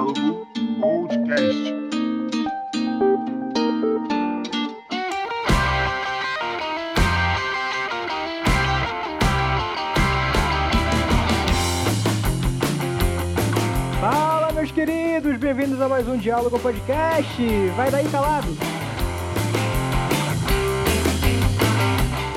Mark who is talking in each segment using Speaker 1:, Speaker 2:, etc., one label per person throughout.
Speaker 1: Diálogo Podcast.
Speaker 2: Fala, meus queridos, bem-vindos a mais um Diálogo Podcast. Vai daí, calado.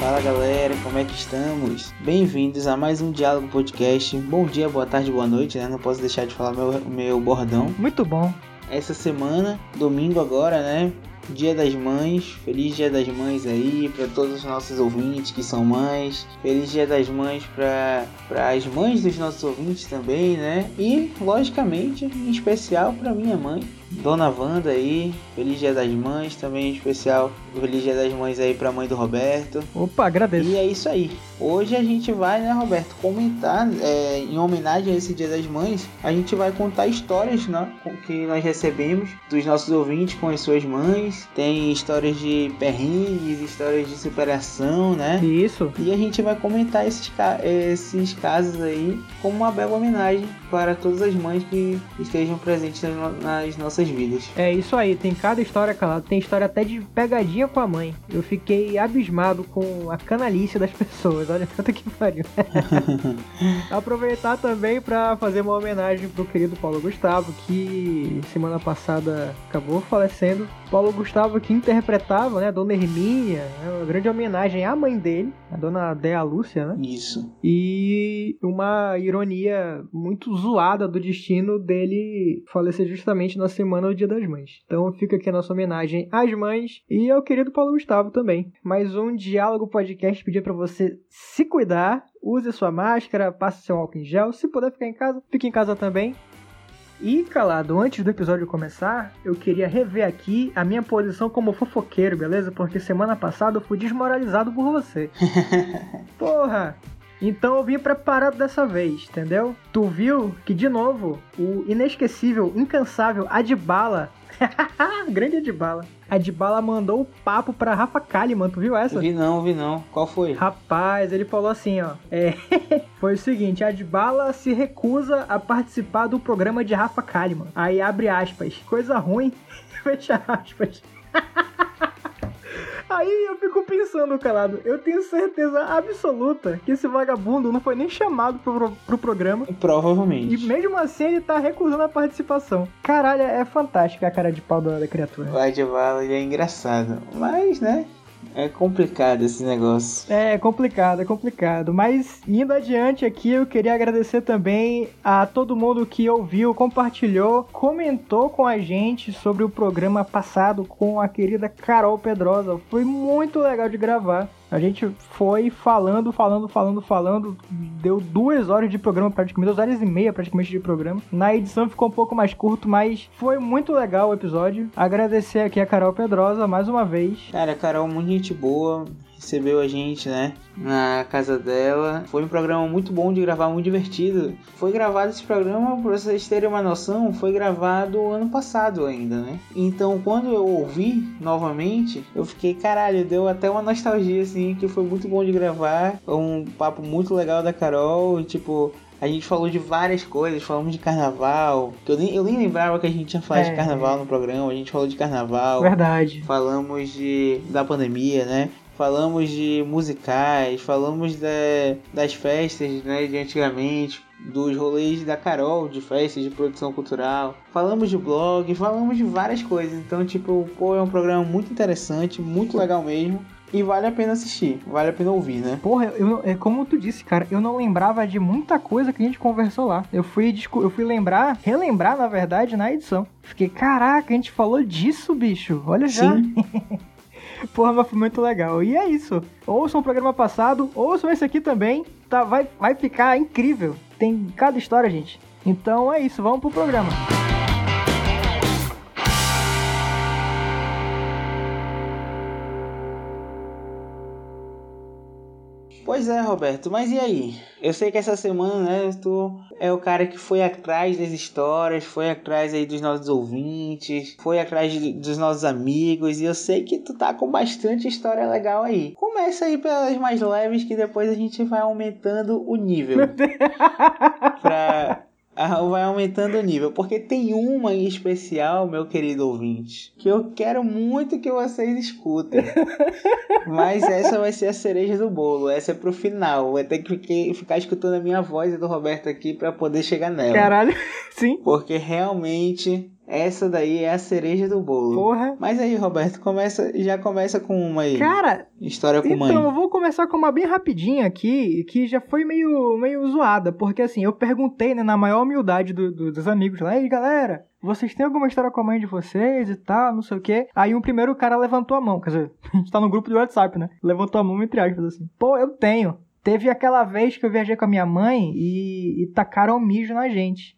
Speaker 3: Fala galera, como é que estamos? Bem-vindos a mais um Diálogo Podcast. Bom dia, boa tarde, boa noite, né? Não posso deixar de falar meu, meu bordão.
Speaker 2: Muito bom.
Speaker 3: Essa semana, domingo agora, né? Dia das Mães, feliz Dia das Mães aí para todos os nossos ouvintes que são mães. Feliz Dia das Mães para as mães dos nossos ouvintes também, né? E, logicamente, em especial para minha mãe, Dona Wanda aí. Feliz Dia das Mães também, em especial. Feliz Dia das Mães aí para a mãe do Roberto.
Speaker 2: Opa, agradeço.
Speaker 3: E é isso aí. Hoje a gente vai, né, Roberto, comentar, é, em homenagem a esse Dia das Mães, a gente vai contar histórias né, que nós recebemos dos nossos ouvintes com as suas mães. Tem histórias de perrengues, histórias de superação, né?
Speaker 2: Isso.
Speaker 3: E a gente vai comentar esses, esses casos aí como uma bela homenagem para todas as mães que estejam presentes nas nossas vidas.
Speaker 2: É isso aí, tem cada história, calado. Tem história até de pegadinha com a mãe. Eu fiquei abismado com a canalice das pessoas. Olha quanto que pariu. Aproveitar também para fazer uma homenagem pro querido Paulo Gustavo, que semana passada acabou falecendo. Paulo Gustavo que interpretava, né, a Dona Hermínia, né, uma grande homenagem à mãe dele, a Dona Dea Lúcia, né?
Speaker 3: Isso.
Speaker 2: E uma ironia muito zoada do destino dele falecer justamente na semana do Dia das Mães. Então fica aqui a nossa homenagem às mães e ao querido Paulo Gustavo também. Mais um Diálogo Podcast pedir para você se cuidar, use sua máscara, passe seu álcool em gel. Se puder ficar em casa, fique em casa também. E, calado, antes do episódio começar, eu queria rever aqui a minha posição como fofoqueiro, beleza? Porque semana passada eu fui desmoralizado por você. Porra! Então eu vim preparado dessa vez, entendeu? Tu viu que, de novo, o inesquecível, incansável Adbala Grande Adbala. Adbala mandou o papo pra Rafa Kalimann, tu viu essa?
Speaker 3: Vi não, vi não. Qual foi?
Speaker 2: Rapaz, ele falou assim, ó. É, foi o seguinte, Adbala se recusa a participar do programa de Rafa Kalimann. Aí abre aspas. Coisa ruim, fecha aspas. Aí eu fico pensando, calado, eu tenho certeza absoluta que esse vagabundo não foi nem chamado pro, pro programa.
Speaker 3: Provavelmente.
Speaker 2: E mesmo assim ele tá recusando a participação. Caralho, é fantástica a cara de pau da, da criatura.
Speaker 3: O Adbala é engraçado. Mas, né? É complicado esse negócio.
Speaker 2: É complicado, é complicado. Mas indo adiante aqui, eu queria agradecer também a todo mundo que ouviu, compartilhou, comentou com a gente sobre o programa passado com a querida Carol Pedrosa. Foi muito legal de gravar. A gente foi falando, falando, falando, falando. Deu duas horas de programa, praticamente, duas horas e meia praticamente de programa. Na edição ficou um pouco mais curto, mas foi muito legal o episódio. Agradecer aqui a Carol Pedrosa mais uma vez.
Speaker 3: Cara, Carol, muito gente boa recebeu a gente, né, na casa dela. Foi um programa muito bom de gravar, muito divertido. Foi gravado esse programa, para vocês terem uma noção, foi gravado ano passado ainda, né? Então, quando eu ouvi novamente, eu fiquei, caralho, deu até uma nostalgia, assim, que foi muito bom de gravar. Um papo muito legal da Carol, e, tipo, a gente falou de várias coisas, falamos de carnaval. Que eu, nem, eu nem lembrava que a gente tinha falado é. de carnaval no programa. A gente falou de carnaval.
Speaker 2: Verdade.
Speaker 3: Falamos de, da pandemia, né? Falamos de musicais, falamos das festas né, de antigamente, dos rolês da Carol, de festas de produção cultural, falamos de blog, falamos de várias coisas. Então, tipo, pô, é um programa muito interessante, muito legal mesmo. E vale a pena assistir, vale a pena ouvir, né?
Speaker 2: Porra, eu, é como tu disse, cara, eu não lembrava de muita coisa que a gente conversou lá. Eu fui, eu fui lembrar, relembrar, na verdade, na edição. Fiquei, caraca, a gente falou disso, bicho. Olha já.
Speaker 3: Sim.
Speaker 2: Porra, mas foi muito legal. E é isso. Ouçam o programa passado, ouçam esse aqui também. Tá, vai, vai ficar incrível. Tem cada história, gente. Então é isso, vamos pro programa.
Speaker 3: Pois é, Roberto, mas e aí? Eu sei que essa semana, né, tu é o cara que foi atrás das histórias, foi atrás aí dos nossos ouvintes, foi atrás de, dos nossos amigos, e eu sei que tu tá com bastante história legal aí. Começa aí pelas mais leves que depois a gente vai aumentando o nível. pra vai aumentando o nível, porque tem uma em especial, meu querido ouvinte, que eu quero muito que vocês escutem. Mas essa vai ser a cereja do bolo, essa é pro final. Vai ter que ficar escutando a minha voz e do Roberto aqui para poder chegar nela.
Speaker 2: Caralho, sim.
Speaker 3: Porque realmente essa daí é a cereja do bolo.
Speaker 2: Porra.
Speaker 3: Mas aí, Roberto, começa, já começa com uma aí.
Speaker 2: Cara,
Speaker 3: História com
Speaker 2: então
Speaker 3: mãe.
Speaker 2: eu vou começar com uma bem rapidinha aqui, que já foi meio, meio zoada, porque assim, eu perguntei, né, na maior humildade do- do- dos amigos lá, ei galera, vocês têm alguma história com a mãe de vocês e tal, não sei o quê. Aí um primeiro cara levantou a mão, quer dizer, a gente tá no grupo do WhatsApp, né? Levantou a mão entre aspas assim. Pô, eu tenho. Teve aquela vez que eu viajei com a minha mãe e, e tacaram mijo na gente.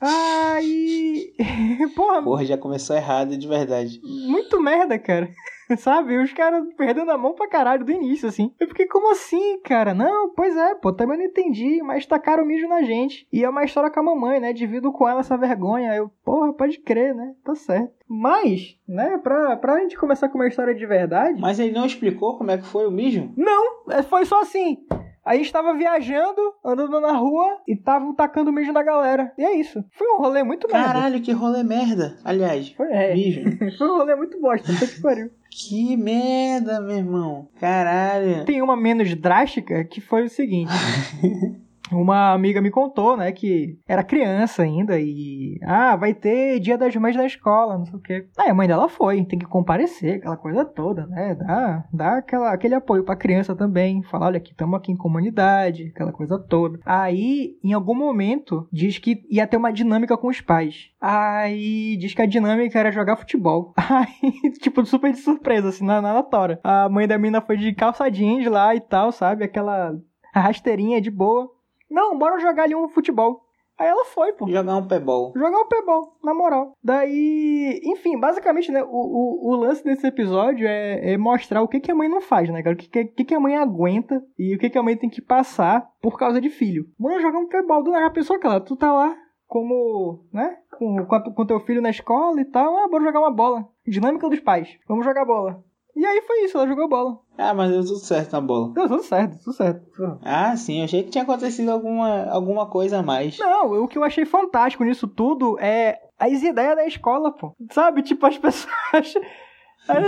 Speaker 2: Aí. Porra,
Speaker 3: Porra, já começou errado de verdade.
Speaker 2: muito merda, cara. Sabe? Os caras perdendo a mão pra caralho do início, assim. Eu fiquei, como assim, cara? Não, pois é, pô, também não entendi, mas tacaram mijo na gente. E é uma história com a mamãe, né? Divido com ela essa vergonha. Eu, porra, pode crer, né? Tá certo. Mas, né, pra, pra gente começar com uma história de verdade.
Speaker 3: Mas ele não explicou como é que foi o mijo?
Speaker 2: Não, é, foi só assim. A gente tava viajando, andando na rua e estavam tacando mijo na galera. E é isso. Foi um rolê muito merda.
Speaker 3: Caralho, que rolê merda. Aliás,
Speaker 2: Foi, é. Foi um rolê muito bosta, puta que pariu.
Speaker 3: que merda, meu irmão. Caralho.
Speaker 2: Tem uma menos drástica que foi o seguinte. Uma amiga me contou, né, que era criança ainda e. Ah, vai ter dia das mães na escola, não sei o quê. Aí a mãe dela foi, tem que comparecer, aquela coisa toda, né? Dá, dá aquela, aquele apoio pra criança também. Falar, olha, aqui estamos aqui em comunidade, aquela coisa toda. Aí, em algum momento, diz que ia ter uma dinâmica com os pais. Aí diz que a dinâmica era jogar futebol. Aí, tipo, super de surpresa, assim, na, na tora. A mãe da mina foi de calça jeans lá e tal, sabe? Aquela rasteirinha de boa. Não, bora jogar ali um futebol. Aí ela foi, pô.
Speaker 3: Jogar um pebol.
Speaker 2: Jogar o pebol, na moral. Daí, enfim, basicamente, né, o, o, o lance desse episódio é, é mostrar o que, que a mãe não faz, né, cara? O que, que, que que a mãe aguenta e o que, que a mãe tem que passar por causa de filho. Bora jogar um pebol, do nada a pessoa, cara, tu tá lá como, né, com, com, a- com teu filho na escola e tal, ah, bora jogar uma bola. Dinâmica dos pais, vamos jogar bola. E aí foi isso, ela jogou bola.
Speaker 3: Ah, mas deu tudo certo na bola.
Speaker 2: Deu tudo certo, tudo certo.
Speaker 3: Ah, sim, eu achei que tinha acontecido alguma, alguma coisa a mais.
Speaker 2: Não, o que eu achei fantástico nisso tudo é as ideias da escola, pô. Sabe, tipo, as pessoas.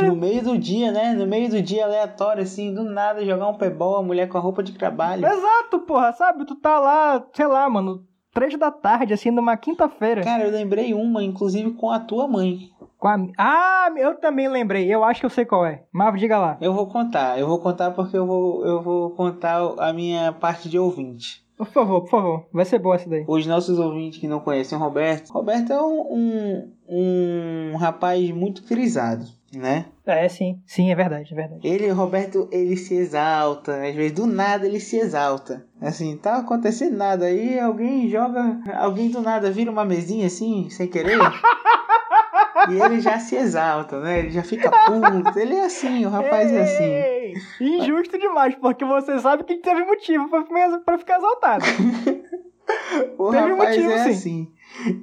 Speaker 3: No meio do dia, né? No meio do dia aleatório, assim, do nada, jogar um pebol, a mulher com a roupa de trabalho.
Speaker 2: Exato, porra, sabe? Tu tá lá, sei lá, mano, três da tarde, assim, numa quinta-feira.
Speaker 3: Cara, eu lembrei uma, inclusive, com a tua mãe.
Speaker 2: A... Ah, eu também lembrei, eu acho que eu sei qual é. Mas diga lá.
Speaker 3: Eu vou contar, eu vou contar porque eu vou, eu vou contar a minha parte de ouvinte.
Speaker 2: Por favor, por favor, vai ser boa essa daí.
Speaker 3: Os nossos ouvintes que não conhecem o Roberto, Roberto é um, um, um rapaz muito crisado, né?
Speaker 2: É, sim, sim, é verdade, é verdade.
Speaker 3: Ele, Roberto, ele se exalta, às vezes do nada ele se exalta. Assim, tá acontecendo nada, aí alguém joga, alguém do nada vira uma mesinha assim, sem querer. e ele já se exalta, né? Ele já fica puto. Ele é assim, o rapaz é assim.
Speaker 2: Ei, Injusto demais, porque você sabe que teve motivo pra, pra ficar exaltado.
Speaker 3: O
Speaker 2: Teve
Speaker 3: rapaz
Speaker 2: motivo,
Speaker 3: é
Speaker 2: sim.
Speaker 3: assim.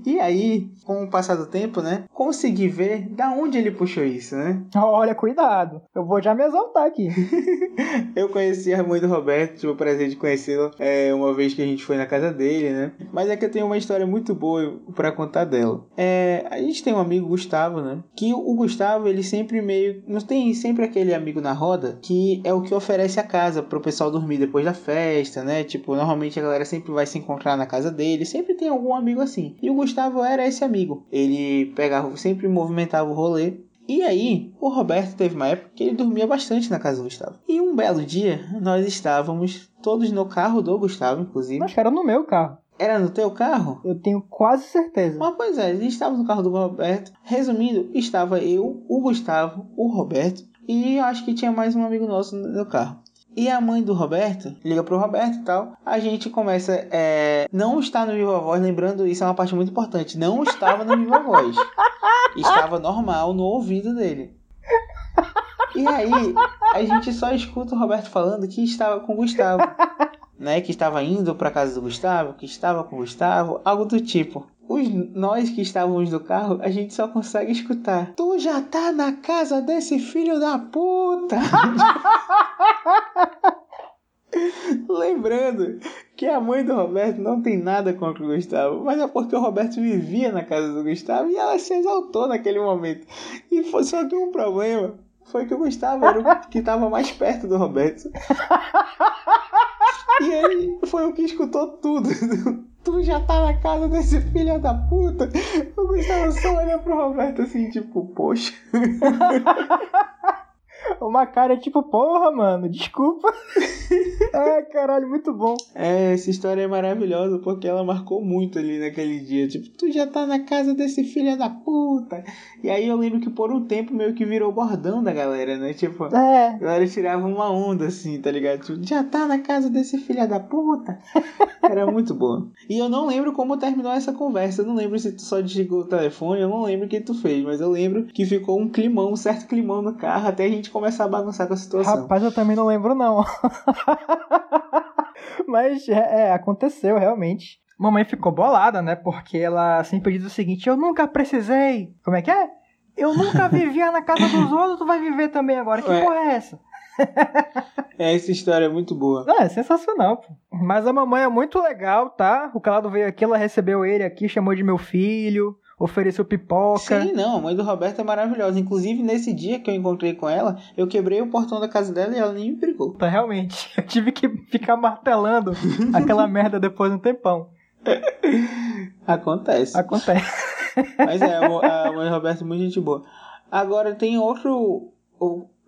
Speaker 3: E aí, com o passar do tempo, né? Consegui ver da onde ele puxou isso, né?
Speaker 2: Olha, cuidado. Eu vou já me exaltar aqui.
Speaker 3: Eu conheci a mãe do Roberto, tive o prazer de conhecê-lo é, uma vez que a gente foi na casa dele, né? Mas é que eu tenho uma história muito boa pra contar dela. É, a gente tem um amigo, Gustavo, né? Que o Gustavo, ele sempre meio. Não tem sempre aquele amigo na roda que é o que oferece a casa pro pessoal dormir depois da festa, né? Tipo, normalmente a galera sempre vai se encontrar na casa dele, sempre tem algum amigo assim. E o Gustavo era esse amigo. Ele pegava, sempre movimentava o rolê. E aí, o Roberto teve uma época que ele dormia bastante na casa do Gustavo. E um belo dia, nós estávamos todos no carro do Gustavo, inclusive.
Speaker 2: Acho que era no meu carro.
Speaker 3: Era no teu carro?
Speaker 2: Eu tenho quase certeza.
Speaker 3: Mas pois é, a gente estava no carro do Roberto. Resumindo, estava eu, o Gustavo, o Roberto e acho que tinha mais um amigo nosso no carro. E a mãe do Roberto liga pro Roberto e tal. A gente começa. É, não está no Viva Voz, lembrando, isso é uma parte muito importante. Não estava no Viva Voz. Estava normal no ouvido dele. E aí, a gente só escuta o Roberto falando que estava com o Gustavo. Né, que estava indo para casa do Gustavo, que estava com o Gustavo, algo do tipo. Os, nós que estávamos no carro, a gente só consegue escutar. Tu já tá na casa desse filho da puta! Lembrando que a mãe do Roberto não tem nada contra o Gustavo, mas é porque o Roberto vivia na casa do Gustavo e ela se exaltou naquele momento. E foi só que um problema foi que o Gustavo era o que estava mais perto do Roberto. E ele foi o que escutou tudo. Tu já tá na casa desse filho da puta. O Gustavo só olha pro Roberto assim, tipo, poxa.
Speaker 2: Uma cara tipo, porra, mano, desculpa. Ai, caralho, muito bom.
Speaker 3: É, essa história é maravilhosa porque ela marcou muito ali naquele dia. Tipo, tu já tá na casa desse filho da puta. E aí eu lembro que por um tempo meio que virou bordão da galera, né? Tipo,
Speaker 2: É,
Speaker 3: a galera tirava uma onda assim, tá ligado? Tipo, já tá na casa desse filho da puta. Era muito bom. E eu não lembro como terminou essa conversa. Eu não lembro se tu só desligou o telefone, eu não lembro o que tu fez. Mas eu lembro que ficou um climão, um certo climão no carro até a gente começar a bagunçar com a situação.
Speaker 2: rapaz, eu também não lembro, não. Mas, é, é, aconteceu, realmente. Mamãe ficou bolada, né? Porque ela sempre diz o seguinte: Eu nunca precisei. Como é que é? Eu nunca vivia na casa dos outros, tu vai viver também agora. Que
Speaker 3: Ué.
Speaker 2: porra é essa?
Speaker 3: É, essa história é muito boa.
Speaker 2: Não, é sensacional, pô. Mas a mamãe é muito legal, tá? O Calado veio aqui, ela recebeu ele aqui, chamou de meu filho, ofereceu pipoca.
Speaker 3: Sim, não, a mãe do Roberto é maravilhosa. Inclusive, nesse dia que eu encontrei com ela, eu quebrei o portão da casa dela e ela nem me brigou.
Speaker 2: Tá, realmente. Eu tive que ficar martelando aquela merda depois de um tempão.
Speaker 3: Acontece.
Speaker 2: Acontece.
Speaker 3: Mas é, a mãe do Roberto é muito gente boa. Agora tem outro.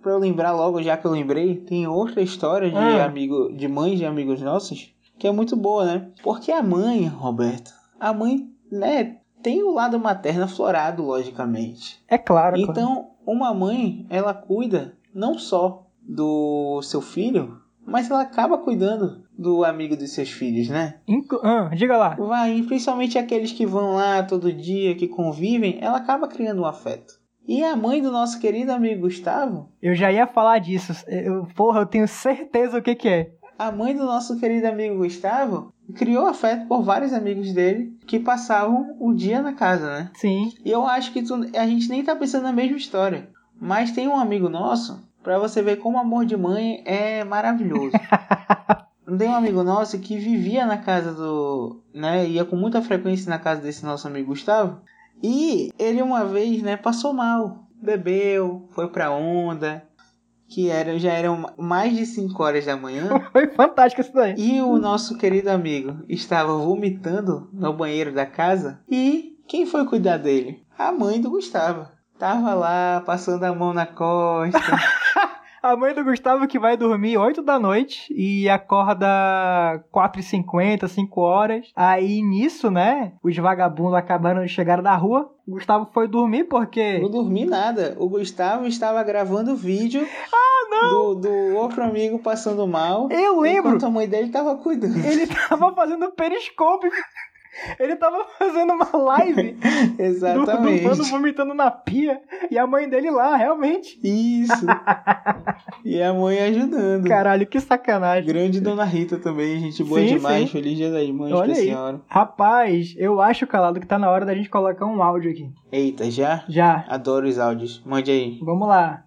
Speaker 3: Pra eu lembrar logo, já que eu lembrei, tem outra história de
Speaker 2: Ah.
Speaker 3: amigo, de mães de amigos nossos, que é muito boa, né? Porque a mãe, Roberto, a mãe, né, tem o lado materno aflorado, logicamente.
Speaker 2: É claro. claro.
Speaker 3: Então, uma mãe, ela cuida não só do seu filho, mas ela acaba cuidando do amigo dos seus filhos, né?
Speaker 2: Inclu- ah, diga lá.
Speaker 3: Vai, principalmente aqueles que vão lá todo dia, que convivem, ela acaba criando um afeto. E a mãe do nosso querido amigo Gustavo,
Speaker 2: Eu já ia falar disso. Eu, porra, eu tenho certeza o que que é.
Speaker 3: A mãe do nosso querido amigo Gustavo, criou afeto por vários amigos dele que passavam o dia na casa, né?
Speaker 2: Sim.
Speaker 3: E eu acho que tu- a gente nem tá pensando na mesma história. Mas tem um amigo nosso, pra você ver como o amor de mãe é maravilhoso. tem um amigo nosso que vivia na casa do. né? Ia com muita frequência na casa desse nosso amigo Gustavo. E ele uma vez, né, passou mal. Bebeu, foi pra onda. Que era, já eram mais de 5 horas da manhã.
Speaker 2: Foi fantástico isso daí.
Speaker 3: E o nosso querido amigo estava vomitando no banheiro da casa. E quem foi cuidar dele? A mãe do Gustavo. Tava lá, passando a mão na costa.
Speaker 2: A mãe do Gustavo que vai dormir 8 da noite e acorda 4h50, 5 horas. Aí nisso, né? Os vagabundos acabaram de chegar da rua. O Gustavo foi dormir porque.
Speaker 3: Não dormi nada. O Gustavo estava gravando vídeo Do, do outro amigo passando mal.
Speaker 2: Eu lembro!
Speaker 3: Enquanto a mãe dele tava cuidando.
Speaker 2: Ele tava fazendo periscope. Ele tava fazendo uma live do, do
Speaker 3: Exatamente.
Speaker 2: mano vomitando na pia e a mãe dele lá, realmente.
Speaker 3: Isso. e a mãe ajudando.
Speaker 2: Caralho, que sacanagem.
Speaker 3: Grande Dona Rita também, gente boa
Speaker 2: Sim,
Speaker 3: demais.
Speaker 2: sim.
Speaker 3: Feliz dia das mães
Speaker 2: Olha
Speaker 3: pra
Speaker 2: aí.
Speaker 3: senhora.
Speaker 2: Rapaz, eu acho, Calado, que tá na hora da gente colocar um áudio aqui.
Speaker 3: Eita, já?
Speaker 2: Já.
Speaker 3: Adoro os áudios. Mande aí.
Speaker 2: Vamos lá.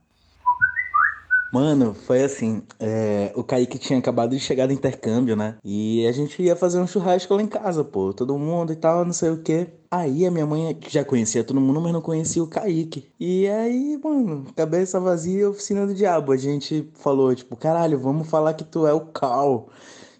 Speaker 4: Mano, foi assim, é, o Kaique tinha acabado de chegar do intercâmbio, né? E a gente ia fazer um churrasco lá em casa, pô, todo mundo e tal, não sei o quê. Aí a minha mãe já conhecia todo mundo, mas não conhecia o Kaique. E aí, mano, cabeça vazia, oficina do diabo. A gente falou, tipo, caralho, vamos falar que tu é o Cal,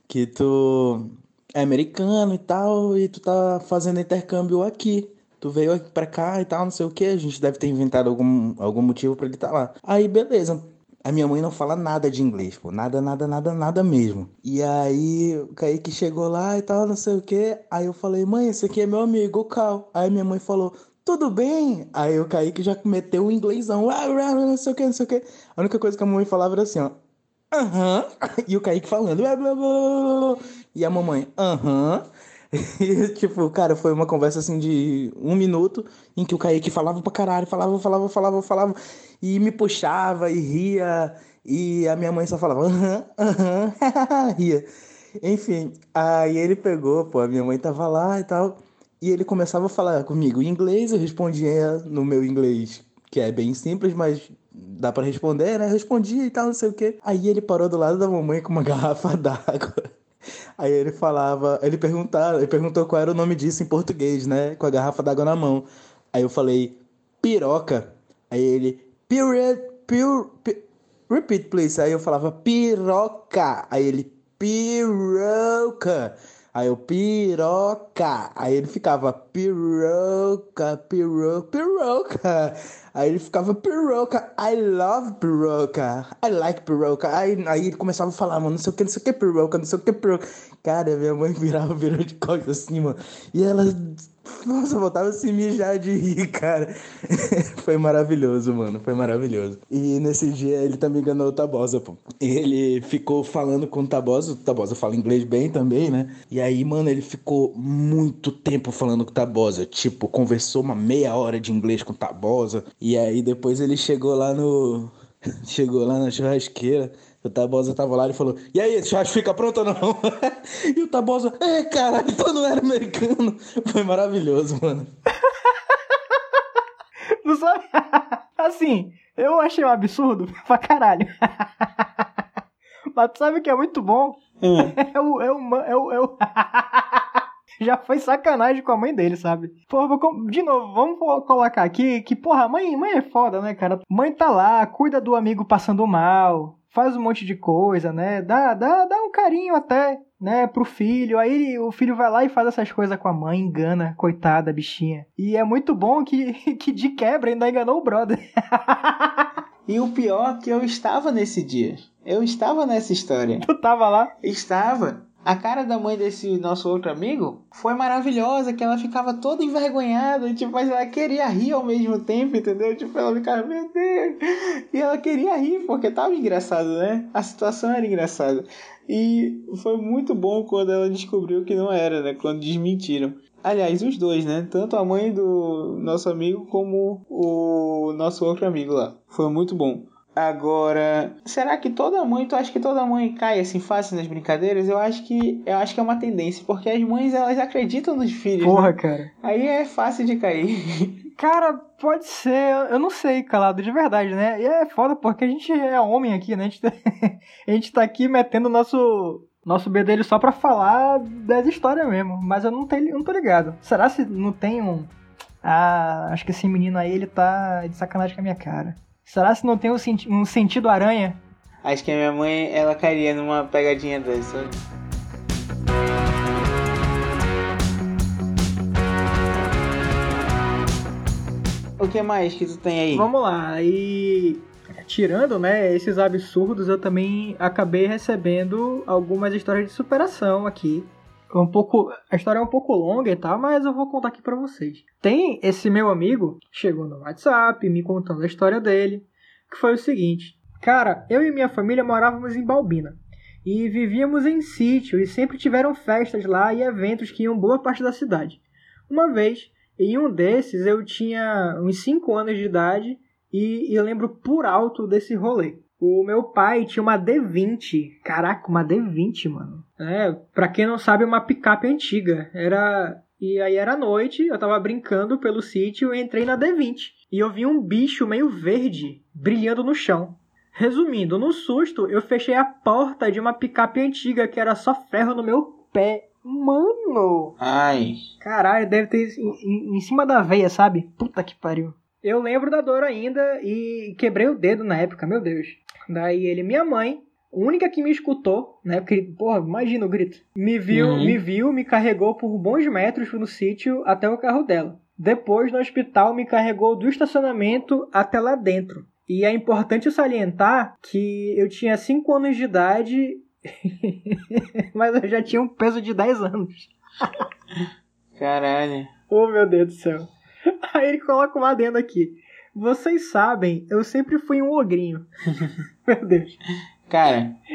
Speaker 4: que tu é americano e tal, e tu tá fazendo intercâmbio aqui. Tu veio aqui pra cá e tal, não sei o que. A gente deve ter inventado algum, algum motivo pra ele estar lá. Aí, beleza. A minha mãe não fala nada de inglês, pô. Nada, nada, nada, nada mesmo. E aí, o Kaique chegou lá e tal, não sei o que. Aí eu falei, mãe, esse aqui é meu amigo, o Cal. Aí minha mãe falou, tudo bem? Aí o Kaique já meteu o inglêsão. "Ah, ah, Não sei o que, não sei o que. A única coisa que a mãe falava era assim, ó. Aham. E o Kaique falando. "Blá, blá, blá, blá, blá." E a mamãe, aham. E, tipo, cara, foi uma conversa assim de um minuto em que o Kaique falava pra caralho, falava, falava, falava, falava, e me puxava e ria, e a minha mãe só falava, aham, aham, ria. Enfim, aí ele pegou, pô, a minha mãe tava lá e tal, e ele começava a falar comigo em inglês, eu respondia no meu inglês, que é bem simples, mas dá pra responder, né? Respondi e tal, não sei o quê. Aí ele parou do lado da mamãe com uma garrafa d'água. Aí ele falava, ele perguntava, ele perguntou qual era o nome disso em português, né? Com a garrafa d'água na mão. Aí eu falei, piroca. Aí ele, period, pir, pir, repeat please. Aí eu falava, piroca. Aí ele, piroca. Aí eu, piroca. Aí ele ficava, piroca, piroca, piroca. Aí ele ficava, piroca, I love piroca, I like piroca. Aí, aí ele começava a falar, mano, não sei o que, não sei o que, piroca, não sei o que, piroca. Cara, minha mãe virava, virou de costas assim, mano. E ela nossa, eu voltava a se mijar de rir, cara. foi maravilhoso, mano. Foi maravilhoso. E nesse dia ele também enganou o Tabosa, pô. Ele ficou falando com o Tabosa. O Tabosa fala inglês bem também, né? E aí, mano, ele ficou muito tempo falando com o Tabosa. Tipo, conversou uma meia hora de inglês com o Tabosa. E aí depois ele chegou lá no. Chegou lá na churrasqueira. O Tabosa tava lá e falou: E aí, churrasco fica pronto ou não? e o Tabosa, é, caralho, tu não era americano. Foi maravilhoso, mano.
Speaker 2: não sabe? Assim, eu achei um absurdo pra caralho. Mas tu sabe o que é muito bom?
Speaker 3: Hum.
Speaker 2: É o. É o. É o, é o... Já foi sacanagem com a mãe dele, sabe? Porra, de novo, vamos colocar aqui que, porra, mãe, mãe é foda, né, cara? Mãe tá lá, cuida do amigo passando mal, faz um monte de coisa, né? Dá, dá, dá um carinho até, né, pro filho. Aí o filho vai lá e faz essas coisas com a mãe, engana, coitada, bichinha. E é muito bom que, que de quebra ainda enganou o brother.
Speaker 3: e o pior é que eu estava nesse dia. Eu estava nessa história.
Speaker 2: Tu tava lá?
Speaker 3: Estava. A cara da mãe desse nosso outro amigo foi maravilhosa, que ela ficava toda envergonhada, tipo, mas ela queria rir ao mesmo tempo, entendeu? Tipo, ela ficava, meu Deus! E ela queria rir, porque tava engraçado, né? A situação era engraçada. E foi muito bom quando ela descobriu que não era, né? Quando desmentiram. Aliás, os dois, né? Tanto a mãe do nosso amigo como o nosso outro amigo lá. Foi muito bom. Agora, será que toda mãe, tu acha que toda mãe cai assim fácil nas brincadeiras? Eu acho que eu acho que é uma tendência, porque as mães elas acreditam nos filhos.
Speaker 2: Porra,
Speaker 3: né?
Speaker 2: cara.
Speaker 3: Aí é fácil de cair.
Speaker 2: Cara, pode ser, eu não sei, calado, de verdade, né? E é foda porque a gente é homem aqui, né? A gente tá, a gente tá aqui metendo nosso nosso bedelho só pra falar das histórias mesmo, mas eu não, tenho, não tô ligado. Será se não tem um. Ah, acho que esse menino aí ele tá de sacanagem com a minha cara. Será se não tem um, senti um sentido aranha?
Speaker 3: Acho que a minha mãe, ela cairia numa pegadinha dessa. O que mais que tu tem aí?
Speaker 2: Vamos lá, e tirando, né, esses absurdos, eu também acabei recebendo algumas histórias de superação aqui. Um pouco, a história é um pouco longa e tal, mas eu vou contar aqui para vocês. Tem esse meu amigo, chegou no WhatsApp me contando a história dele, que foi o seguinte: Cara, eu e minha família morávamos em Balbina e vivíamos em sítio e sempre tiveram festas lá e eventos que iam boa parte da cidade. Uma vez, em um desses, eu tinha uns 5 anos de idade e, e lembro por alto desse rolê. O meu pai tinha uma D20. Caraca, uma D20, mano. É, pra quem não sabe, uma picape antiga. Era. E aí era noite, eu tava brincando pelo sítio e entrei na D20. E eu vi um bicho meio verde brilhando no chão. Resumindo, no susto, eu fechei a porta de uma picape antiga que era só ferro no meu pé. Mano!
Speaker 3: Ai.
Speaker 2: Caralho, deve ter em, em, em cima da veia, sabe? Puta que pariu. Eu lembro da dor ainda e quebrei o dedo na época, meu Deus. Daí ele, minha mãe, única que me escutou, né? Porque, porra, imagina o grito. Me viu,
Speaker 3: Uhum.
Speaker 2: me viu, me carregou por bons metros no sítio até o carro dela. Depois, no hospital, me carregou do estacionamento até lá dentro. E é importante salientar que eu tinha 5 anos de idade, mas eu já tinha um peso de 10 anos.
Speaker 3: Caralho.
Speaker 2: Oh, meu Deus do céu. Aí ele coloca um adendo aqui. Vocês sabem, eu sempre fui um ogrinho. meu Deus.
Speaker 3: Cara.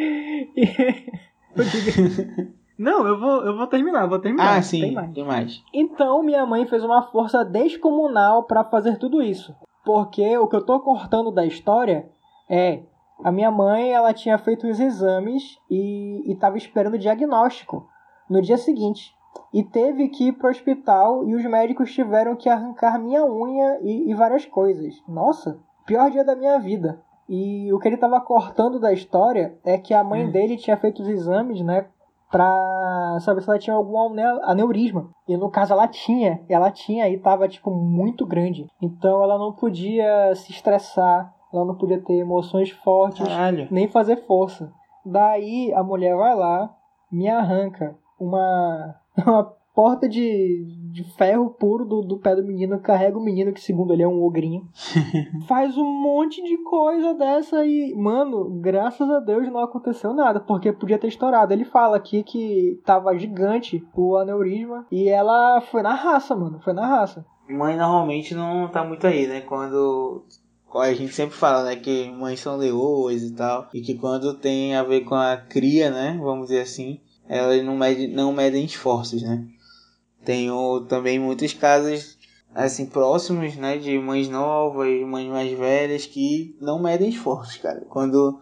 Speaker 2: Digo- Não, eu vou, eu vou terminar, vou terminar.
Speaker 3: Ah, sim.
Speaker 2: Tem mais.
Speaker 3: Tem mais.
Speaker 2: Então minha mãe fez uma força descomunal para fazer tudo isso. Porque o que eu tô cortando da história é a minha mãe, ela tinha feito os exames e estava esperando o diagnóstico no dia seguinte. E teve que ir pro hospital e os médicos tiveram que arrancar minha unha e, e várias coisas. Nossa, pior dia da minha vida. E o que ele tava cortando da história é que a mãe
Speaker 3: Hum.
Speaker 2: dele tinha feito os exames, né? Pra saber se ela tinha algum ane- aneurisma. E no caso ela tinha. Ela tinha e tava, tipo, muito grande. Então ela não podia se estressar. Ela não podia ter emoções fortes
Speaker 3: Caralho.
Speaker 2: nem fazer força. Daí a mulher vai lá, me arranca uma, uma porta de, de ferro puro do, do pé do menino, carrega o menino, que segundo ele é um ogrinho. Faz um monte de coisa dessa e, mano, graças a Deus não aconteceu nada, porque podia ter estourado. Ele fala aqui que tava gigante o aneurisma e ela foi na raça, mano, foi na raça.
Speaker 3: Mãe normalmente não tá muito aí, né? Quando. A gente sempre fala, né? Que mães são leoas e tal. E que quando tem a ver com a cria, né? Vamos dizer assim. Elas não medem, não medem esforços, né? Tenho também muitos casos, assim, próximos, né? De mães novas, mães mais velhas que não medem esforços, cara. Quando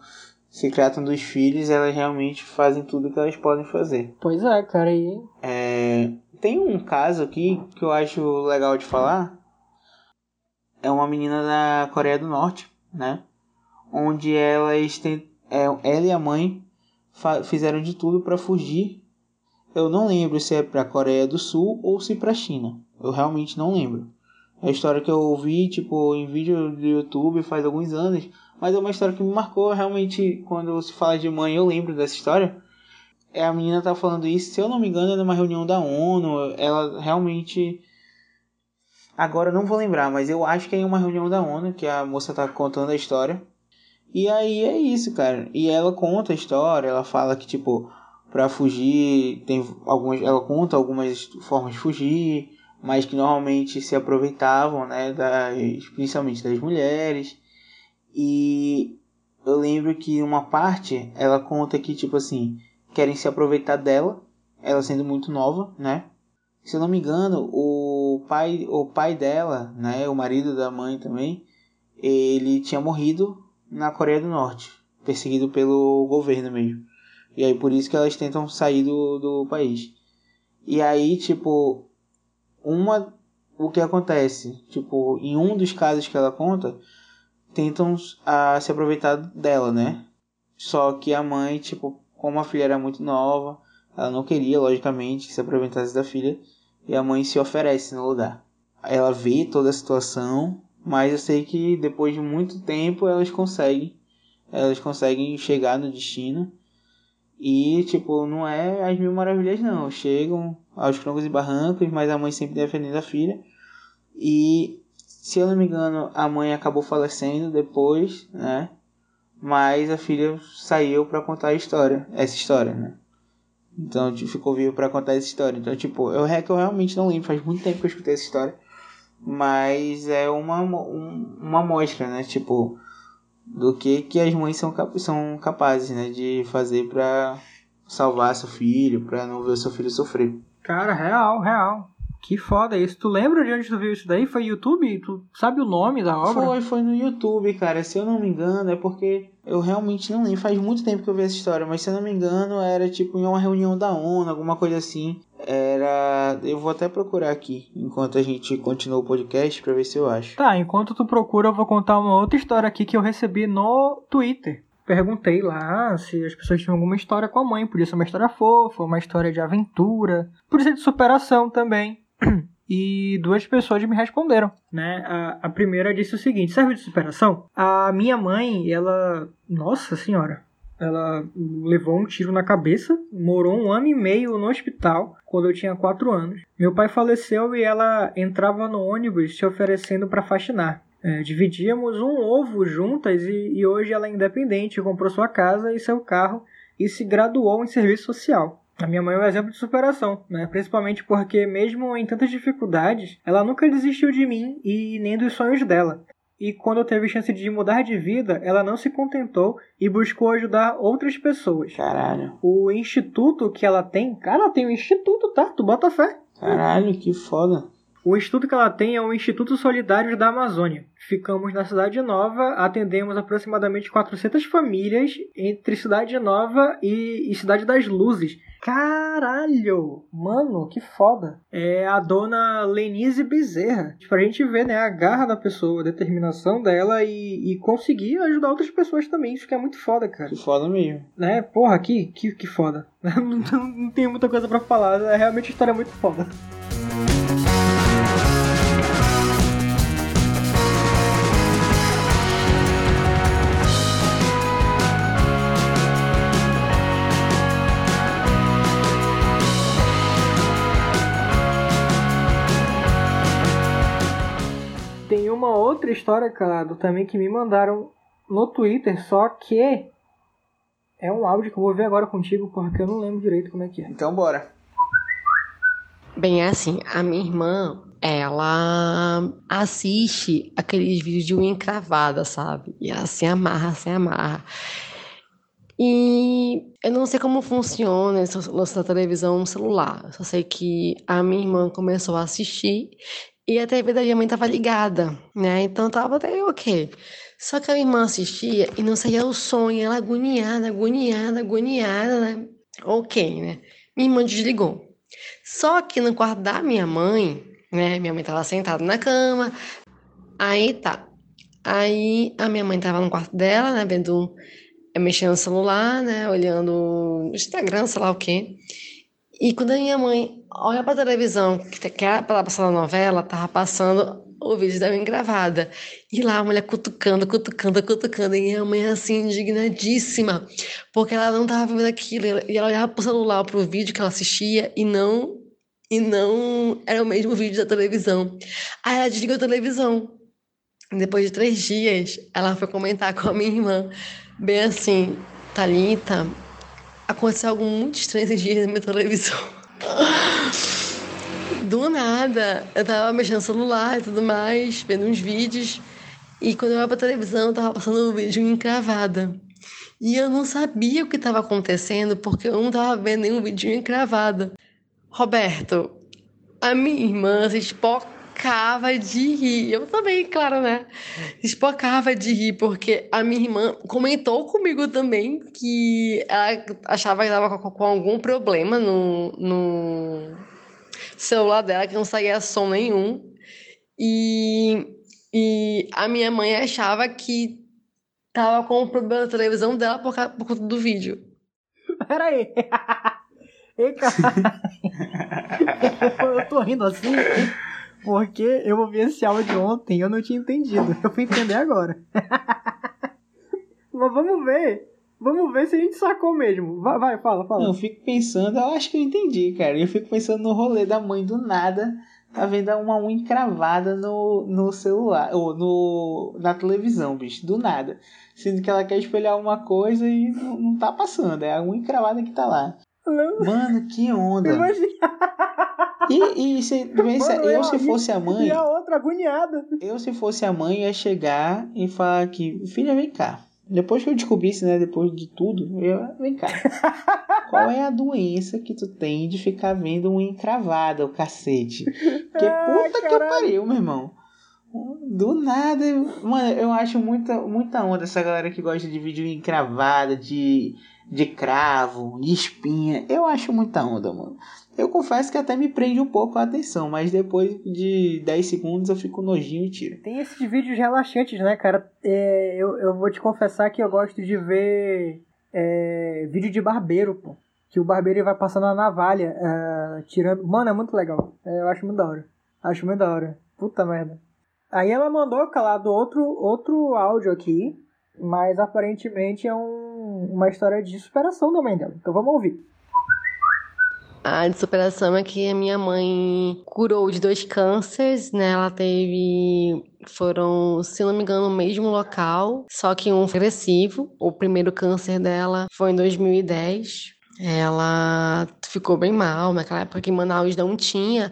Speaker 3: se tratam dos filhos, elas realmente fazem tudo que elas podem fazer.
Speaker 2: Pois é, cara, e
Speaker 3: É, tem um caso aqui que eu acho legal de falar. É uma menina da Coreia do Norte, né? Onde elas é, ela e a mãe fizeram de tudo para fugir. Eu não lembro se é para Coreia do Sul ou se para China. Eu realmente não lembro. É a história que eu ouvi tipo em vídeo do YouTube faz alguns anos, mas é uma história que me marcou realmente quando se fala de mãe, eu lembro dessa história é a menina tá falando isso, se eu não me engano, é numa reunião da ONU, ela realmente agora eu não vou lembrar, mas eu acho que é em uma reunião da ONU que a moça tá contando a história. E aí é isso, cara. E ela conta a história, ela fala que tipo para fugir tem algumas, ela conta algumas formas de fugir, mas que normalmente se aproveitavam, né, das, principalmente das mulheres. E eu lembro que uma parte ela conta que tipo assim, querem se aproveitar dela, ela sendo muito nova, né? Se eu não me engano, o pai, o pai dela, né, o marido da mãe também, ele tinha morrido na Coreia do Norte, perseguido pelo governo mesmo. E aí por isso que elas tentam sair do, do país. E aí, tipo, uma o que acontece, tipo, em um dos casos que ela conta, tentam a, se aproveitar dela, né? Só que a mãe, tipo, como a filha era muito nova, ela não queria, logicamente, que se aproveitasse da filha, e a mãe se oferece no lugar. Ela vê toda a situação, mas eu sei que depois de muito tempo elas conseguem, elas conseguem chegar no destino. E, tipo, não é as mil maravilhas, não. Chegam aos troncos e barrancos, mas a mãe sempre defendendo a filha. E, se eu não me engano, a mãe acabou falecendo depois, né? Mas a filha saiu para contar a história, essa história, né? Então, tipo, ficou vivo para contar essa história. Então, tipo, eu, que eu realmente não lembro, faz muito tempo que eu escutei essa história. Mas é uma, um, uma amostra, né? Tipo, do que, que as mães são, cap são capazes, né? De fazer para salvar seu filho, para não ver seu filho sofrer.
Speaker 2: Cara, real, real. Que foda isso. Tu lembra de onde tu viu isso daí? Foi YouTube? Tu sabe o nome da obra?
Speaker 3: Foi, foi no YouTube, cara. Se eu não me engano, é porque eu realmente não lembro. Faz muito tempo que eu vi essa história, mas se eu não me engano, era tipo em uma reunião da ONU, alguma coisa assim. Era. Eu vou até procurar aqui enquanto a gente continua o podcast pra ver se eu acho.
Speaker 2: Tá, enquanto tu procura, eu vou contar uma outra história aqui que eu recebi no Twitter. Perguntei lá se as pessoas tinham alguma história com a mãe. Podia ser uma história fofa, uma história de aventura. Podia ser de superação também. E duas pessoas me responderam, né? A, a primeira disse o seguinte: serve de superação? A minha mãe, ela. Nossa senhora. Ela levou um tiro na cabeça, morou um ano e meio no hospital quando eu tinha quatro anos. Meu pai faleceu e ela entrava no ônibus se oferecendo para faxinar. É, dividíamos um ovo juntas e, e hoje ela é independente, comprou sua casa e seu carro e se graduou em serviço social. A minha mãe é um exemplo de superação, né? principalmente porque, mesmo em tantas dificuldades, ela nunca desistiu de mim e nem dos sonhos dela. E quando teve chance de mudar de vida, ela não se contentou e buscou ajudar outras pessoas.
Speaker 3: Caralho.
Speaker 2: O instituto que ela tem, cara, ela tem um instituto, tá? Tu bota fé.
Speaker 3: Caralho, que foda.
Speaker 2: O instituto que ela tem é o Instituto Solidário da Amazônia. Ficamos na Cidade Nova, atendemos aproximadamente 400 famílias entre Cidade Nova e, e Cidade das Luzes. Caralho! Mano, que foda! É a dona Lenise Bezerra. Pra gente ver, né, a garra da pessoa, a determinação dela e, e conseguir ajudar outras pessoas também. Isso que é muito foda, cara.
Speaker 3: Que foda mesmo.
Speaker 2: Né? Porra, que, que, que foda. Não, não, não tenho muita coisa para falar. É realmente uma história muito foda. História, cara, também que me mandaram no Twitter, só que é um áudio que eu vou ver agora contigo, porque eu não lembro direito como é que é.
Speaker 3: Então bora.
Speaker 5: Bem, é assim, a minha irmã, ela assiste aqueles vídeos de unha encravada, sabe? E ela se amarra, se amarra. E eu não sei como funciona esse lance da televisão no celular. Eu só sei que a minha irmã começou a assistir e a TV da minha mãe tava ligada, né? Então tava até ok. Só que a minha irmã assistia e não saía o e ela agoniada, agoniada, agoniada, né? Ok, né? Minha irmã desligou. Só que no quarto da minha mãe, né? Minha mãe tava sentada na cama. Aí tá. Aí a minha mãe tava no quarto dela, né? Vendo, mexendo no celular, né? Olhando Instagram, sei lá o quê. E quando a minha mãe olha pra televisão, que era pra passar novela, tava passando o vídeo da minha gravada. E lá a mulher cutucando, cutucando, cutucando. E a mãe assim, indignadíssima, porque ela não tava vendo aquilo. E ela olhava pro celular, pro vídeo que ela assistia e não. E não era o mesmo vídeo da televisão. Aí ela desligou a televisão. Depois de três dias, ela foi comentar com a minha irmã, bem assim: Thalita, aconteceu algo muito estranho esses dias na minha televisão. Do nada, eu tava mexendo no celular e tudo mais, vendo uns vídeos. E quando eu ia pra televisão, eu tava passando um vídeo encravada. E eu não sabia o que estava acontecendo porque eu não tava vendo nenhum vídeo encravada. Roberto, a minha irmã se espocava de rir. Eu também, claro, né? Espocava de rir porque a minha irmã comentou comigo também que ela achava que estava com algum problema no, no celular dela, que não saía som nenhum. E, e a minha mãe achava que tava com um problema na televisão dela por, causa, por conta do vídeo.
Speaker 2: Peraí. Ei, cara. eu tô rindo assim porque eu ouvi esse áudio ontem e eu não tinha entendido. Eu fui entender agora. Mas vamos ver. Vamos ver se a gente sacou mesmo. Vai, vai fala, fala.
Speaker 3: Eu fico pensando, eu acho que eu entendi, cara. Eu fico pensando no rolê da mãe do nada, tá vendo uma unha encravada no, no celular, ou no, na televisão, bicho, do nada. Sendo que ela quer espelhar uma coisa e não, não tá passando, é a unha encravada que tá lá.
Speaker 2: Não.
Speaker 3: Mano, que onda.
Speaker 2: Imagina.
Speaker 3: E, e se, pensa,
Speaker 2: Mano,
Speaker 3: eu
Speaker 2: é
Speaker 3: se fosse a mãe,
Speaker 2: E a outra agoniada.
Speaker 3: eu se fosse a mãe ia chegar e falar que, filha, vem cá. Depois que eu descobrisse, né, depois de tudo, eu, vem cá. Qual é a doença que tu tem de ficar vendo unha encravada, o cacete? Que
Speaker 2: Ah,
Speaker 3: puta que pariu, meu irmão. Do nada, mano, eu acho muita, muita onda essa galera que gosta de vídeo encravada, de, de cravo, de espinha. Eu acho muita onda, mano. Eu confesso que até me prende um pouco a atenção, mas depois de 10 segundos eu fico nojinho e tiro.
Speaker 2: Tem esses vídeos relaxantes, né, cara? É, eu, eu vou te confessar que eu gosto de ver é, vídeo de barbeiro, pô. Que o barbeiro vai passando a navalha, é, tirando. Mano, é muito legal. É, eu acho muito da hora. Acho muito da hora. Puta merda. Aí ela mandou, calado, outro, outro áudio aqui. Mas aparentemente é um- uma história de superação da mãe dela. Então vamos ouvir.
Speaker 5: A de superação é que a minha mãe curou de dois cânceres, né? Ela teve. Foram, se não me engano, no mesmo local, só que um agressivo. O primeiro câncer dela foi em 2010. Ela ficou bem mal naquela época que Manaus não tinha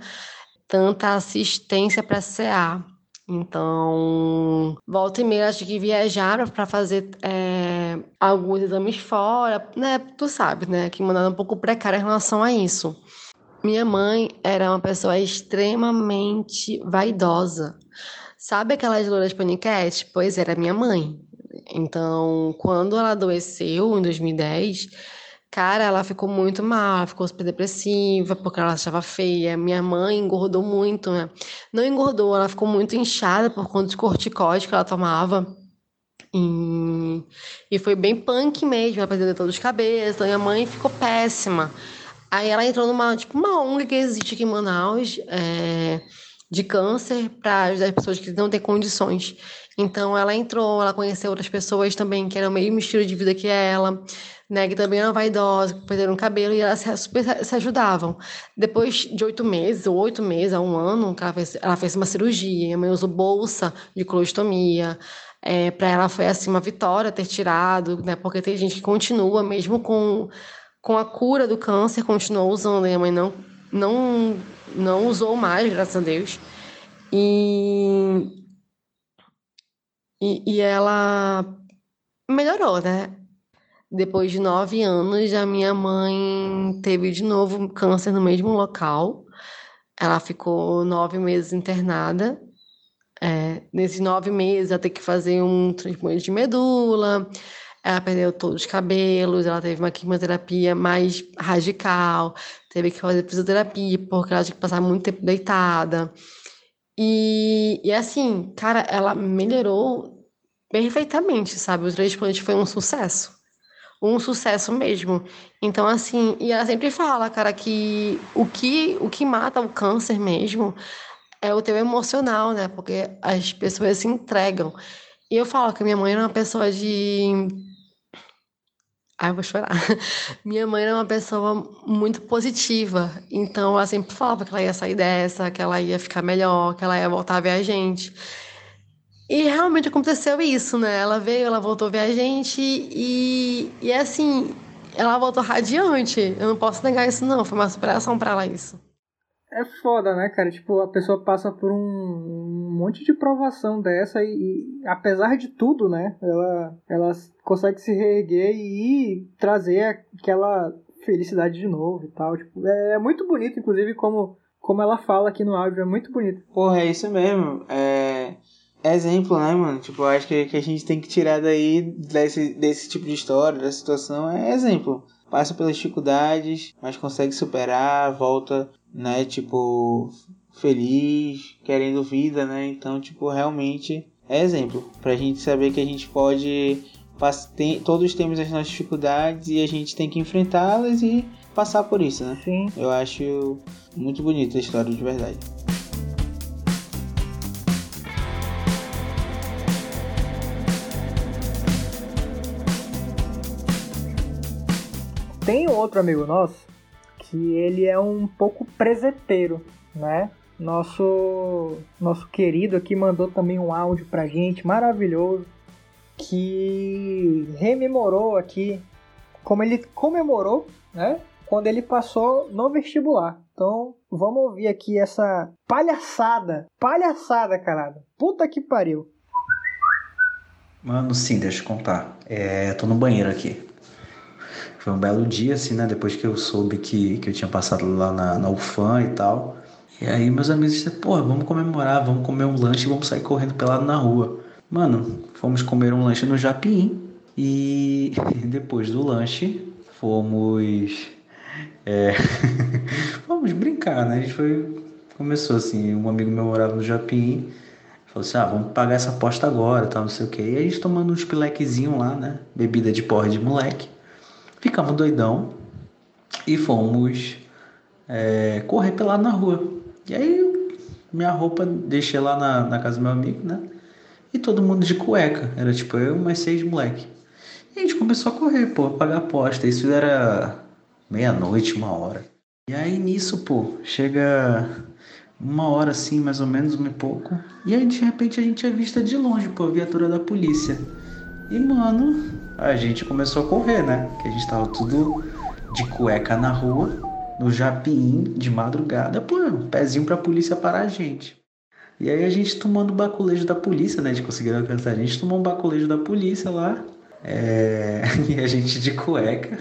Speaker 5: tanta assistência para CA. Então, volta e meia, acho que viajaram para fazer é, alguns exames fora, né? Tu sabe, né? Que mandaram um pouco precário em relação a isso. Minha mãe era uma pessoa extremamente vaidosa. Sabe aquelas louras paniquete? Pois era minha mãe. Então, quando ela adoeceu em 2010, cara, ela ficou muito mal, ela ficou super depressiva porque ela achava feia. Minha mãe engordou muito, né? Não engordou, ela ficou muito inchada por conta de corticóide que ela tomava. E, e foi bem punk mesmo, ela perdeu todos os cabelos, então minha mãe ficou péssima. Aí ela entrou numa, tipo, uma ONG que existe aqui em Manaus, é, de câncer, para ajudar as pessoas que não têm condições. Então ela entrou, ela conheceu outras pessoas também que eram o mesmo estilo de vida que ela, né, que também eram vaidosas, que perderam cabelo, e elas super se ajudavam. Depois de oito meses, oito meses, a um ano, ela fez, ela fez uma cirurgia, minha mãe usou bolsa de colostomia, é, para ela foi assim uma vitória ter tirado, né, porque tem gente que continua, mesmo com com a cura do câncer, continuou usando. Minha mãe não, não, não usou mais, graças a Deus. E, e, e ela melhorou, né? Depois de nove anos, a minha mãe teve de novo câncer no mesmo local. Ela ficou nove meses internada. É, nesses nove meses, ela teve que fazer um transplante de medula, ela perdeu todos os cabelos, ela teve uma quimioterapia mais radical, teve que fazer fisioterapia, porque ela tinha que passar muito tempo deitada. E, e assim, cara, ela melhorou perfeitamente, sabe? O transplante foi um sucesso. Um sucesso mesmo. Então, assim, e ela sempre fala, cara, que o que, o que mata o câncer mesmo é o teu emocional, né? Porque as pessoas se entregam. E eu falo que minha mãe era uma pessoa de Ai, vou chorar. Minha mãe era uma pessoa muito positiva, então ela sempre falava que ela ia sair dessa, que ela ia ficar melhor, que ela ia voltar a ver a gente. E realmente aconteceu isso, né? Ela veio, ela voltou a ver a gente e, e assim, ela voltou radiante. Eu não posso negar isso, não. Foi uma superação para ela isso.
Speaker 2: É foda, né, cara? Tipo, a pessoa passa por um, monte de provação dessa e, e, apesar de tudo, né, ela, ela consegue se reerguer e trazer aquela felicidade de novo e tal. Tipo, é, é muito bonito, inclusive, como, como ela fala aqui no áudio, é muito bonito.
Speaker 3: Porra, é isso mesmo. É exemplo, né, mano? Tipo, acho que, que a gente tem que tirar daí desse, desse tipo de história, dessa situação, é exemplo. Passa pelas dificuldades, mas consegue superar, volta né? Tipo, feliz, querendo vida, né? Então, tipo, realmente é exemplo pra gente saber que a gente pode. Tem, todos temos as nossas dificuldades e a gente tem que enfrentá-las e passar por isso, né?
Speaker 2: Sim.
Speaker 3: Eu acho muito bonita a história de verdade.
Speaker 2: Tem outro amigo nosso que ele é um pouco presepeiro, né? Nosso nosso querido aqui mandou também um áudio pra gente maravilhoso que rememorou aqui como ele comemorou, né? Quando ele passou no vestibular. Então, vamos ouvir aqui essa palhaçada. Palhaçada, caralho. Puta que pariu.
Speaker 6: Mano, sim, deixa eu contar. É, tô no banheiro aqui. Foi um belo dia, assim, né? Depois que eu soube que, que eu tinha passado lá na, na UFAM e tal. E aí meus amigos disseram, pô, vamos comemorar, vamos comer um lanche e vamos sair correndo pelado na rua. Mano, fomos comer um lanche no Japim e depois do lanche fomos. É, vamos brincar, né? A gente foi. Começou assim, um amigo meu morava no Japim, falou assim: ah, vamos pagar essa aposta agora, tal, não sei o que. E a gente tomando uns pilequezinhos lá, né? Bebida de porra de moleque. Ficamos doidão e fomos é, correr pelado na rua. E aí minha roupa deixei lá na, na casa do meu amigo, né? E todo mundo de cueca. Era tipo eu mais seis moleque. E a gente começou a correr, pô, pagar aposta. Isso era meia-noite, uma hora. E aí nisso, pô, chega uma hora assim, mais ou menos, um e pouco. E aí de repente a gente é vista de longe, pô, a viatura da polícia. E mano, a gente começou a correr, né? Que a gente tava tudo de cueca na rua, no japim, de madrugada, pô, um pezinho pra polícia parar a gente. E aí a gente tomando baculejo da polícia, né? De conseguir alcançar a gente, tomou um baculejo da polícia lá. É... E a gente de cueca.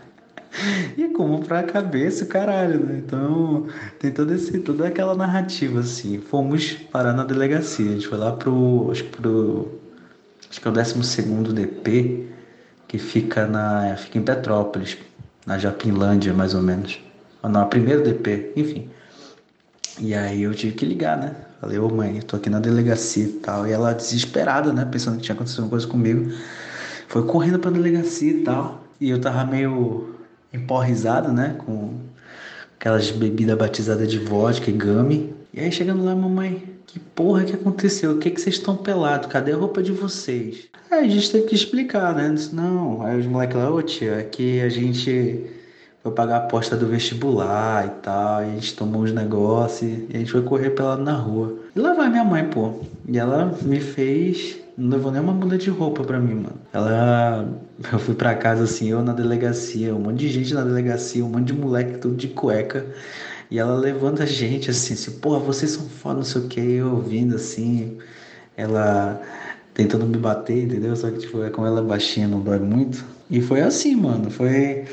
Speaker 6: e como pra cabeça, caralho, né? Então, tem todo esse, toda aquela narrativa, assim. Fomos parar na delegacia. A gente foi lá pro. Acho que pro. Acho que é o 12 DP, que fica na. fica em Petrópolis, na Japinlândia, mais ou menos. Ou não, a primeiro DP, enfim. E aí eu tive que ligar, né? Falei, ô mãe, eu tô aqui na delegacia e tal. E ela desesperada, né? Pensando que tinha acontecido uma coisa comigo. Foi correndo pra delegacia e tal. E eu tava meio emporrizado, né? Com aquelas bebidas batizadas de vodka e gummy. E aí chegando lá, mamãe, que porra que aconteceu? O que que vocês estão pelados? Cadê a roupa de vocês? Aí a gente teve que explicar, né? Disse, não. Aí os moleques lá, ô tia, é que a gente foi pagar a aposta do vestibular e tal. E a gente tomou uns negócios e a gente foi correr pelado na rua. E lá vai minha mãe, pô. E ela me fez. Não levou nem uma muda de roupa pra mim, mano. Ela. Eu fui pra casa assim, eu na delegacia, um monte de gente na delegacia, um monte de moleque tudo de cueca. E ela levando a gente assim, assim, porra, vocês são foda, não sei o que, eu ouvindo assim, ela tentando me bater, entendeu? Só que tipo, é como ela é baixinha, não dói muito. E foi assim, mano, foi,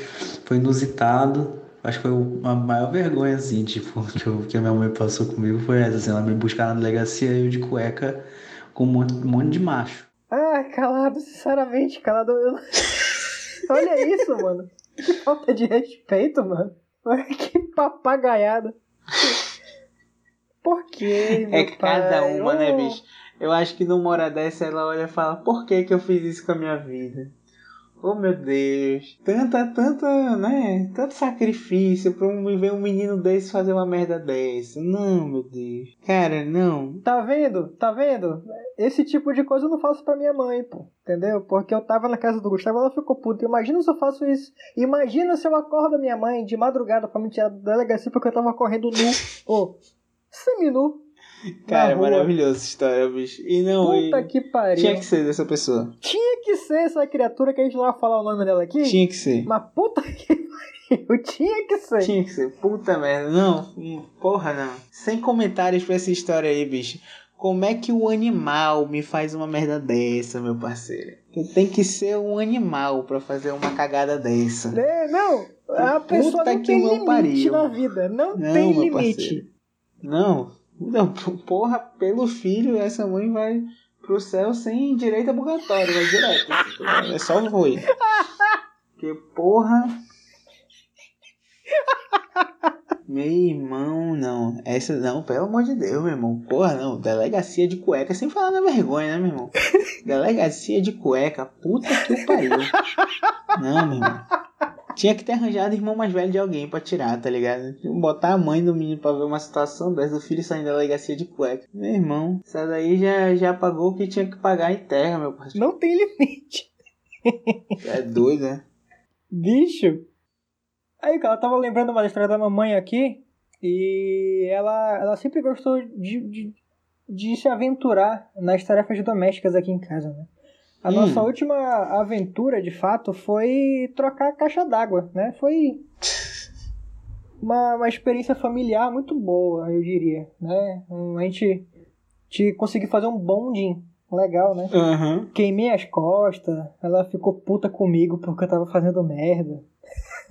Speaker 6: foi inusitado. Acho que foi a maior vergonha, assim, tipo, que, eu, que a minha mãe passou comigo foi essa, assim, ela me buscar na delegacia eu de cueca com um monte, um monte de macho.
Speaker 2: Ah, calado, sinceramente, calado. Olha isso, mano. Que falta de respeito, mano. Olha que papagaiada. Por quê, meu
Speaker 3: É que cada
Speaker 2: pai?
Speaker 3: uma, né,
Speaker 2: Oh.
Speaker 3: bicho? Eu acho que numa hora dessa ela olha e fala, por que que eu fiz isso com a minha vida? Oh meu Deus, tanta, tanta, né? Tanto sacrifício pra um, ver um menino desse fazer uma merda dessa. Não, meu Deus. Cara, não.
Speaker 2: Tá vendo? Tá vendo? Esse tipo de coisa eu não faço pra minha mãe, pô. Entendeu? Porque eu tava na casa do Gustavo, ela ficou puta. Imagina se eu faço isso. Imagina se eu acordo a minha mãe de madrugada pra me tirar da delegacia porque eu tava correndo nu. Ô, seminu.
Speaker 3: Cara,
Speaker 2: rua.
Speaker 3: maravilhosa essa história, bicho. E não,
Speaker 2: Puta
Speaker 3: e...
Speaker 2: que pariu.
Speaker 3: tinha que ser dessa pessoa.
Speaker 2: Tinha que ser essa criatura que a gente não vai falar o nome dela aqui.
Speaker 3: Tinha que ser.
Speaker 2: Mas puta que pariu. Tinha que ser.
Speaker 3: Tinha que ser. Puta merda. Não, porra não. Sem comentários pra essa história aí, bicho. Como é que o animal me faz uma merda dessa, meu parceiro? Tem que ser um animal pra fazer uma cagada dessa.
Speaker 2: É, não, a
Speaker 3: Puta
Speaker 2: pessoa não
Speaker 3: que
Speaker 2: tem limite
Speaker 3: pariu.
Speaker 2: na vida. Não,
Speaker 3: Não,
Speaker 2: tem limite.
Speaker 3: parceiro. Não, não, porra, pelo filho, essa mãe vai pro céu sem direito a purgatório, vai direto. É só foi. Porque, porra. Meu irmão, não. Essa não, pelo amor de Deus, meu irmão. Porra, não. Delegacia de cueca, sem falar na vergonha, né, meu irmão? Delegacia de cueca, puta que pariu. Não, meu irmão. Tinha que ter arranjado irmão mais velho de alguém pra tirar, tá ligado? Botar a mãe do menino pra ver uma situação dessa, do filho saindo da delegacia de cueca. Meu irmão, essa daí já, já pagou o que tinha que pagar em terra, meu parceiro.
Speaker 2: Não tem limite.
Speaker 3: É doido, né?
Speaker 2: Bicho. Aí, cara, eu tava lembrando uma história da mamãe aqui. E ela, ela sempre gostou de, de, de se aventurar nas tarefas domésticas aqui em casa, né? A
Speaker 3: Hum.
Speaker 2: nossa última aventura, de fato, foi trocar a caixa d'água, né? Foi uma, uma experiência familiar muito boa, eu diria, né? Um, A gente, te conseguiu fazer um bonding legal, né?
Speaker 3: Aham.
Speaker 2: Queimei as costas, ela ficou puta comigo porque eu tava fazendo merda.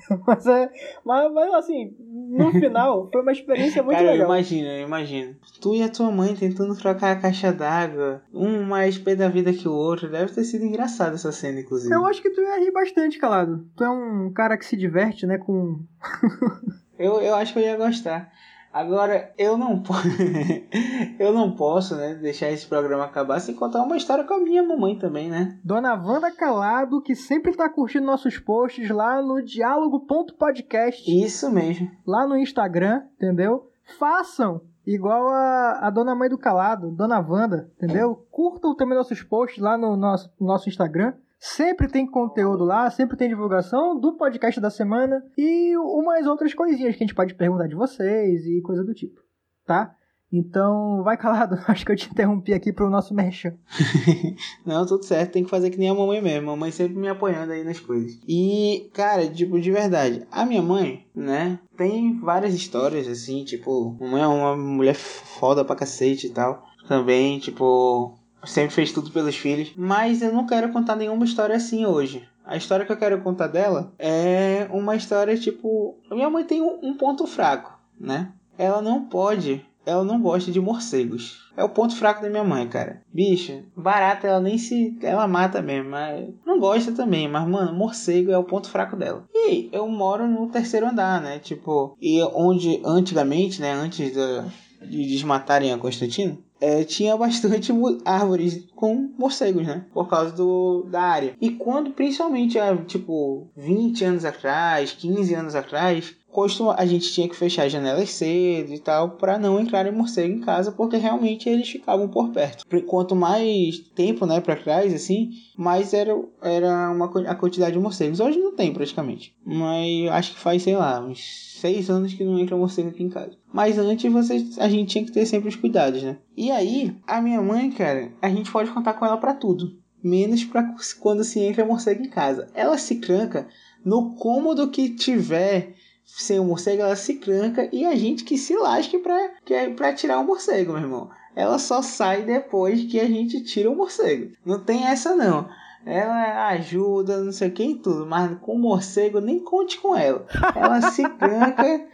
Speaker 2: mas, é, mas, mas assim, no final foi uma experiência muito
Speaker 3: Cara, eu
Speaker 2: legal.
Speaker 3: imagino, eu imagino. Tu e a tua mãe tentando trocar a caixa d'água, um mais pé da vida que o outro. Deve ter sido engraçado essa cena, inclusive.
Speaker 2: Eu acho que tu ia rir bastante, calado. Tu é um cara que se diverte, né, com...
Speaker 3: Eu, eu acho que eu ia gostar. Agora, eu não posso. eu não posso, né, deixar esse programa acabar sem contar uma história com a minha mamãe também, né?
Speaker 2: Dona Wanda Calado, que sempre tá curtindo nossos posts lá no diálogo.podcast,
Speaker 3: Isso mesmo.
Speaker 2: lá no Instagram, entendeu? Façam igual a, a Dona Mãe do Calado, Dona Wanda, entendeu? Curtam também nossos posts lá no nosso, nosso Instagram. Sempre tem conteúdo lá, sempre tem divulgação do podcast da semana e umas outras coisinhas que a gente pode perguntar de vocês e coisa do tipo, tá? Então, vai calado, acho que eu te interrompi aqui pro nosso merchan.
Speaker 3: Não, tudo certo, tem que fazer que nem a mamãe mesmo. A mamãe sempre me apoiando aí nas coisas. E, cara, tipo, de verdade, a minha mãe, né, tem várias histórias, assim, tipo, mamãe é uma mulher foda pra cacete e tal. Também, tipo, sempre fez tudo pelos filhos. Mas eu não quero contar nenhuma história assim hoje. A história que eu quero contar dela é uma história tipo. Minha mãe tem um, ponto fraco, né? Ela não pode. Ela não gosta de morcegos. É o ponto fraco da minha mãe, cara. Bicho, barata ela nem se. Ela mata mesmo, mas. Não gosta também, mas, mano, morcego é o ponto fraco dela. E eu moro no terceiro andar, né? Tipo, e onde antigamente, né? Antes de desmatarem a Constantino, é, tinha bastante árvores com morcegos, né? Por causa do, da área. E quando, principalmente, há, tipo, 20 anos atrás, 15 anos atrás, costuma, a gente tinha que fechar as janelas cedo e tal, para não entrarem morcego em casa, porque realmente eles ficavam por perto. Quanto mais tempo, né, para trás, assim, mais era, era uma, a quantidade de morcegos. Hoje não tem, praticamente. Mas acho que faz, sei lá, uns seis anos que não entra morcego aqui em casa. Mas antes você, a gente tinha que ter sempre os cuidados, né? E aí, a minha mãe, cara, a gente pode contar com ela pra tudo. Menos pra quando se entra morcego em casa. Ela se tranca no cômodo que tiver sem o morcego, ela se tranca e a gente que se lasque pra, que é pra tirar o morcego, meu irmão. Ela só sai depois que a gente tira o morcego. Não tem essa não. Ela ajuda, não sei o que em tudo, mas com o morcego nem conte com ela. Ela se tranca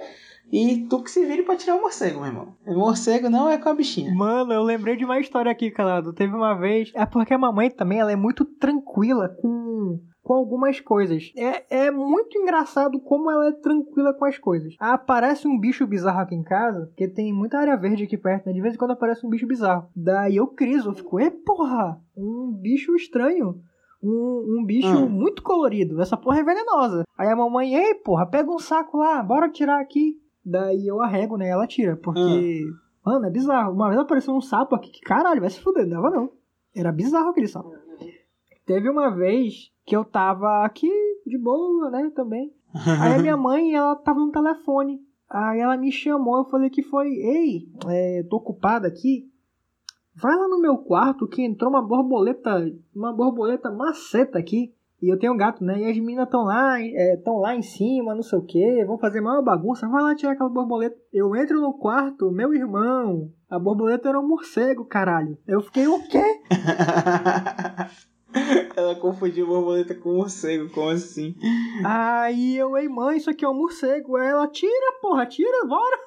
Speaker 3: e tu que se vire pra tirar o morcego, meu irmão. O morcego não é com a bichinha.
Speaker 2: Mano, eu lembrei de uma história aqui, calado. Teve uma vez. É porque a mamãe também ela é muito tranquila com. Com algumas coisas. É, é muito engraçado como ela é tranquila com as coisas. Aparece um bicho bizarro aqui em casa, porque tem muita área verde aqui perto, né? De vez em quando aparece um bicho bizarro. Daí eu criso, eu fico, e porra, um bicho estranho. Um, um bicho
Speaker 3: Hum.
Speaker 2: muito colorido. Essa porra é venenosa. Aí a mamãe, ei, porra, pega um saco lá, bora tirar aqui. Daí eu arrego, né? Ela tira, porque. Mano, é bizarro. Uma vez apareceu um sapo aqui que, caralho, vai se fuder, não dava não. Era bizarro aquele sapo. Teve uma vez que eu tava aqui de boa, né, também. Aí a minha mãe, ela tava no telefone. Aí ela me chamou, eu falei que foi, ei, é, tô ocupada aqui. Vai lá no meu quarto que entrou uma borboleta, uma borboleta maceta aqui. E eu tenho um gato, né? E as meninas estão lá, estão lá em cima, não sei o que, vão fazer maior bagunça. Vai lá tirar aquela borboleta. Eu entro no quarto, meu irmão, a borboleta era um morcego, caralho. Eu fiquei, o quê?
Speaker 3: Ela confundiu borboleta com morcego, como assim?
Speaker 2: Aí eu, ei mãe, isso aqui é um morcego. Aí ela, tira, porra, tira, bora.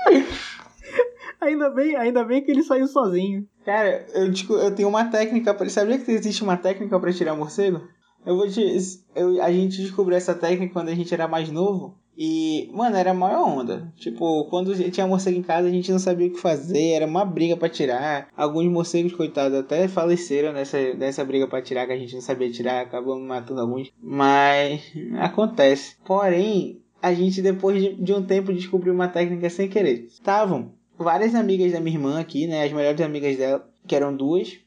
Speaker 2: ainda bem, ainda bem que ele saiu sozinho.
Speaker 3: Cara, eu, desco- eu tenho uma técnica pra. Sabia que existe uma técnica pra tirar morcego? Eu vou te. Eu, a gente descobriu essa técnica quando a gente era mais novo. E, mano, era a maior onda. Tipo, quando tinha morcego em casa, a gente não sabia o que fazer, era uma briga pra tirar. Alguns morcegos, coitados, até faleceram nessa, nessa briga pra tirar, que a gente não sabia tirar, acabamos matando alguns. Mas acontece. Porém, a gente depois de, de um tempo descobriu uma técnica sem querer. Estavam várias amigas da minha irmã aqui, né? As melhores amigas dela, que eram duas.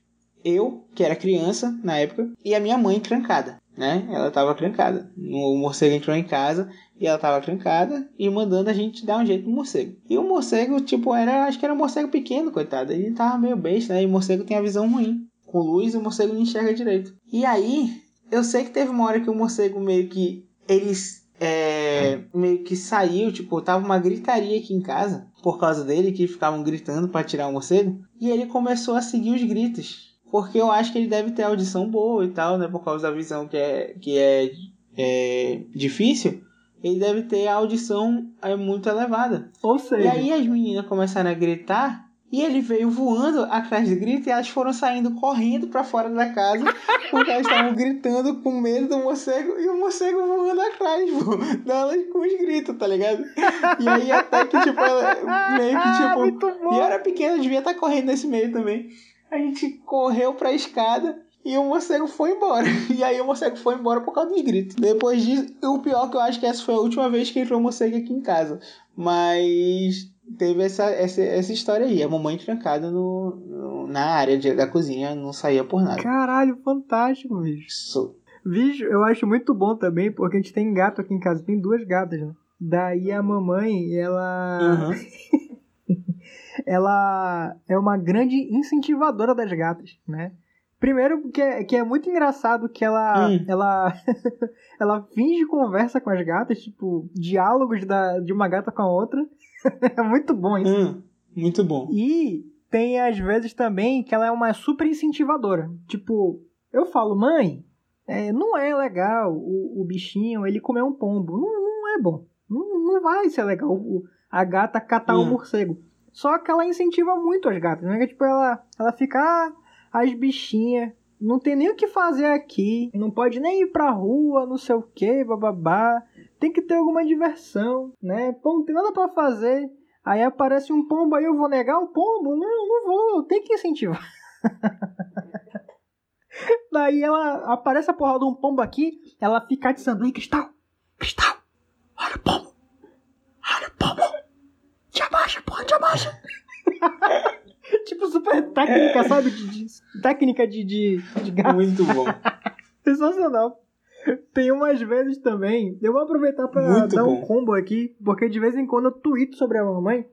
Speaker 3: Eu, que era criança na época, e a minha mãe trancada, né? Ela tava trancada. O morcego entrou em casa e ela tava trancada e mandando a gente dar um jeito no morcego. E o morcego, tipo, era, acho que era um morcego pequeno, coitado. Ele tava meio besta, né? E o morcego tem a visão ruim. Com luz, o morcego não enxerga direito. E aí, eu sei que teve uma hora que o morcego meio que. Eles. É, meio que saiu, tipo, tava uma gritaria aqui em casa por causa dele, que ficavam gritando para tirar o morcego. E ele começou a seguir os gritos. Porque eu acho que ele deve ter audição boa e tal, né? Por causa da visão que é, que é, é difícil. Ele deve ter a audição é, muito elevada.
Speaker 2: Ou
Speaker 3: E
Speaker 2: seja,
Speaker 3: aí as meninas começaram a gritar e ele veio voando atrás do grito e elas foram saindo correndo pra fora da casa porque elas estavam gritando com medo do morcego e o morcego voando atrás, pô, delas com os gritos, tá ligado? E aí até que tipo, ela meio que
Speaker 2: Ah,
Speaker 3: tipo.
Speaker 2: bom.
Speaker 3: E eu era pequena, devia estar correndo nesse meio também. A gente correu pra escada e o morcego foi embora. E aí o morcego foi embora por causa dos gritos. Depois disso, o pior que eu acho que essa foi a última vez que entrou morcego aqui em casa. Mas teve essa, essa, essa história aí. A mamãe trancada no, no- na área de- da cozinha, não saía por nada.
Speaker 2: caralho, fantástico, bicho.
Speaker 3: Sou-
Speaker 2: Bicho, eu acho muito bom também, porque a gente tem gato aqui em casa, tem duas gatas, né? Daí a mamãe, ela.
Speaker 3: Aham.
Speaker 2: ela é uma grande incentivadora das gatas, né? Primeiro que é, que é muito engraçado que ela
Speaker 3: Hum.
Speaker 2: ela ela finge conversa com as gatas, tipo, diálogos da, de uma gata com a outra. é muito bom isso.
Speaker 3: Hum, muito bom.
Speaker 2: E tem às vezes também que ela é uma super incentivadora. Tipo, eu falo, mãe, é, não é legal o, o, bichinho ele comer um pombo. Não, não é bom. Não, não vai ser legal o, a gata catar o um morcego. Só que ela incentiva muito as gatas, né? Tipo, ela, ela fica, ah, as bichinhas, não tem nem o que fazer aqui, não pode nem ir pra rua, não sei o que, bababá. Tem que ter alguma diversão, né? Pô, não tem nada para fazer. Aí aparece um pombo, aí eu vou negar o pombo? Não, não vou, tem que incentivar. Daí ela aparece a porra de um pombo aqui, ela fica atiçando, aí cristal, cristal, olha o pombo, olha o pombo, te abaixa, porra, te abaixa. tipo, super técnica, sabe? De, de, técnica de, de, de gato.
Speaker 3: Muito bom.
Speaker 2: Sensacional. Tem umas vezes também. Eu vou aproveitar para dar bom. um combo aqui, porque de vez em quando eu tweeto sobre a mamãe.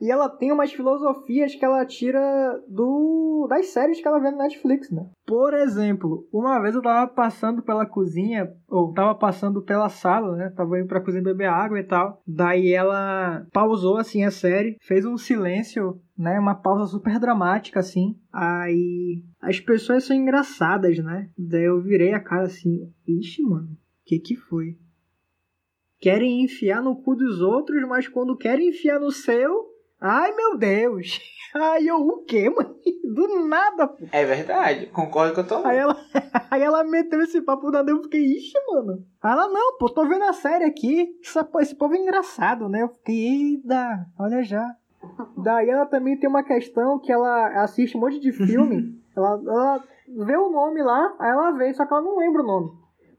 Speaker 2: E ela tem umas filosofias que ela tira do das séries que ela vê no Netflix, né? Por exemplo, uma vez eu tava passando pela cozinha, ou tava passando pela sala, né? Tava indo pra cozinha beber água e tal. Daí ela pausou assim a série, fez um silêncio, né? Uma pausa super dramática assim. Aí as pessoas são engraçadas, né? Daí eu virei a cara assim, ixi, mano, que que foi? Querem enfiar no cu dos outros, mas quando querem enfiar no seu, Ai, meu Deus! Ai, eu o quê, mano? Do nada, pô.
Speaker 3: É verdade, concordo com a tua
Speaker 2: aí ela, aí ela meteu esse papo na eu fiquei, ixi, mano. Ela, não, pô, tô vendo a série aqui. Essa, esse povo é engraçado, né? Eu fiquei, eita, olha já. Daí ela também tem uma questão que ela assiste um monte de filme. ela, ela vê o nome lá, aí ela vê, só que ela não lembra o nome.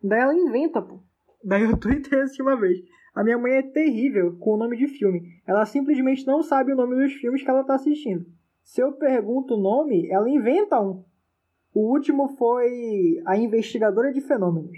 Speaker 2: Daí ela inventa, pô. Daí eu tuitei assim uma vez. A minha mãe é terrível com o nome de filme. Ela simplesmente não sabe o nome dos filmes que ela está assistindo. Se eu pergunto o nome, ela inventa um. O último foi A Investigadora de Fenômenos.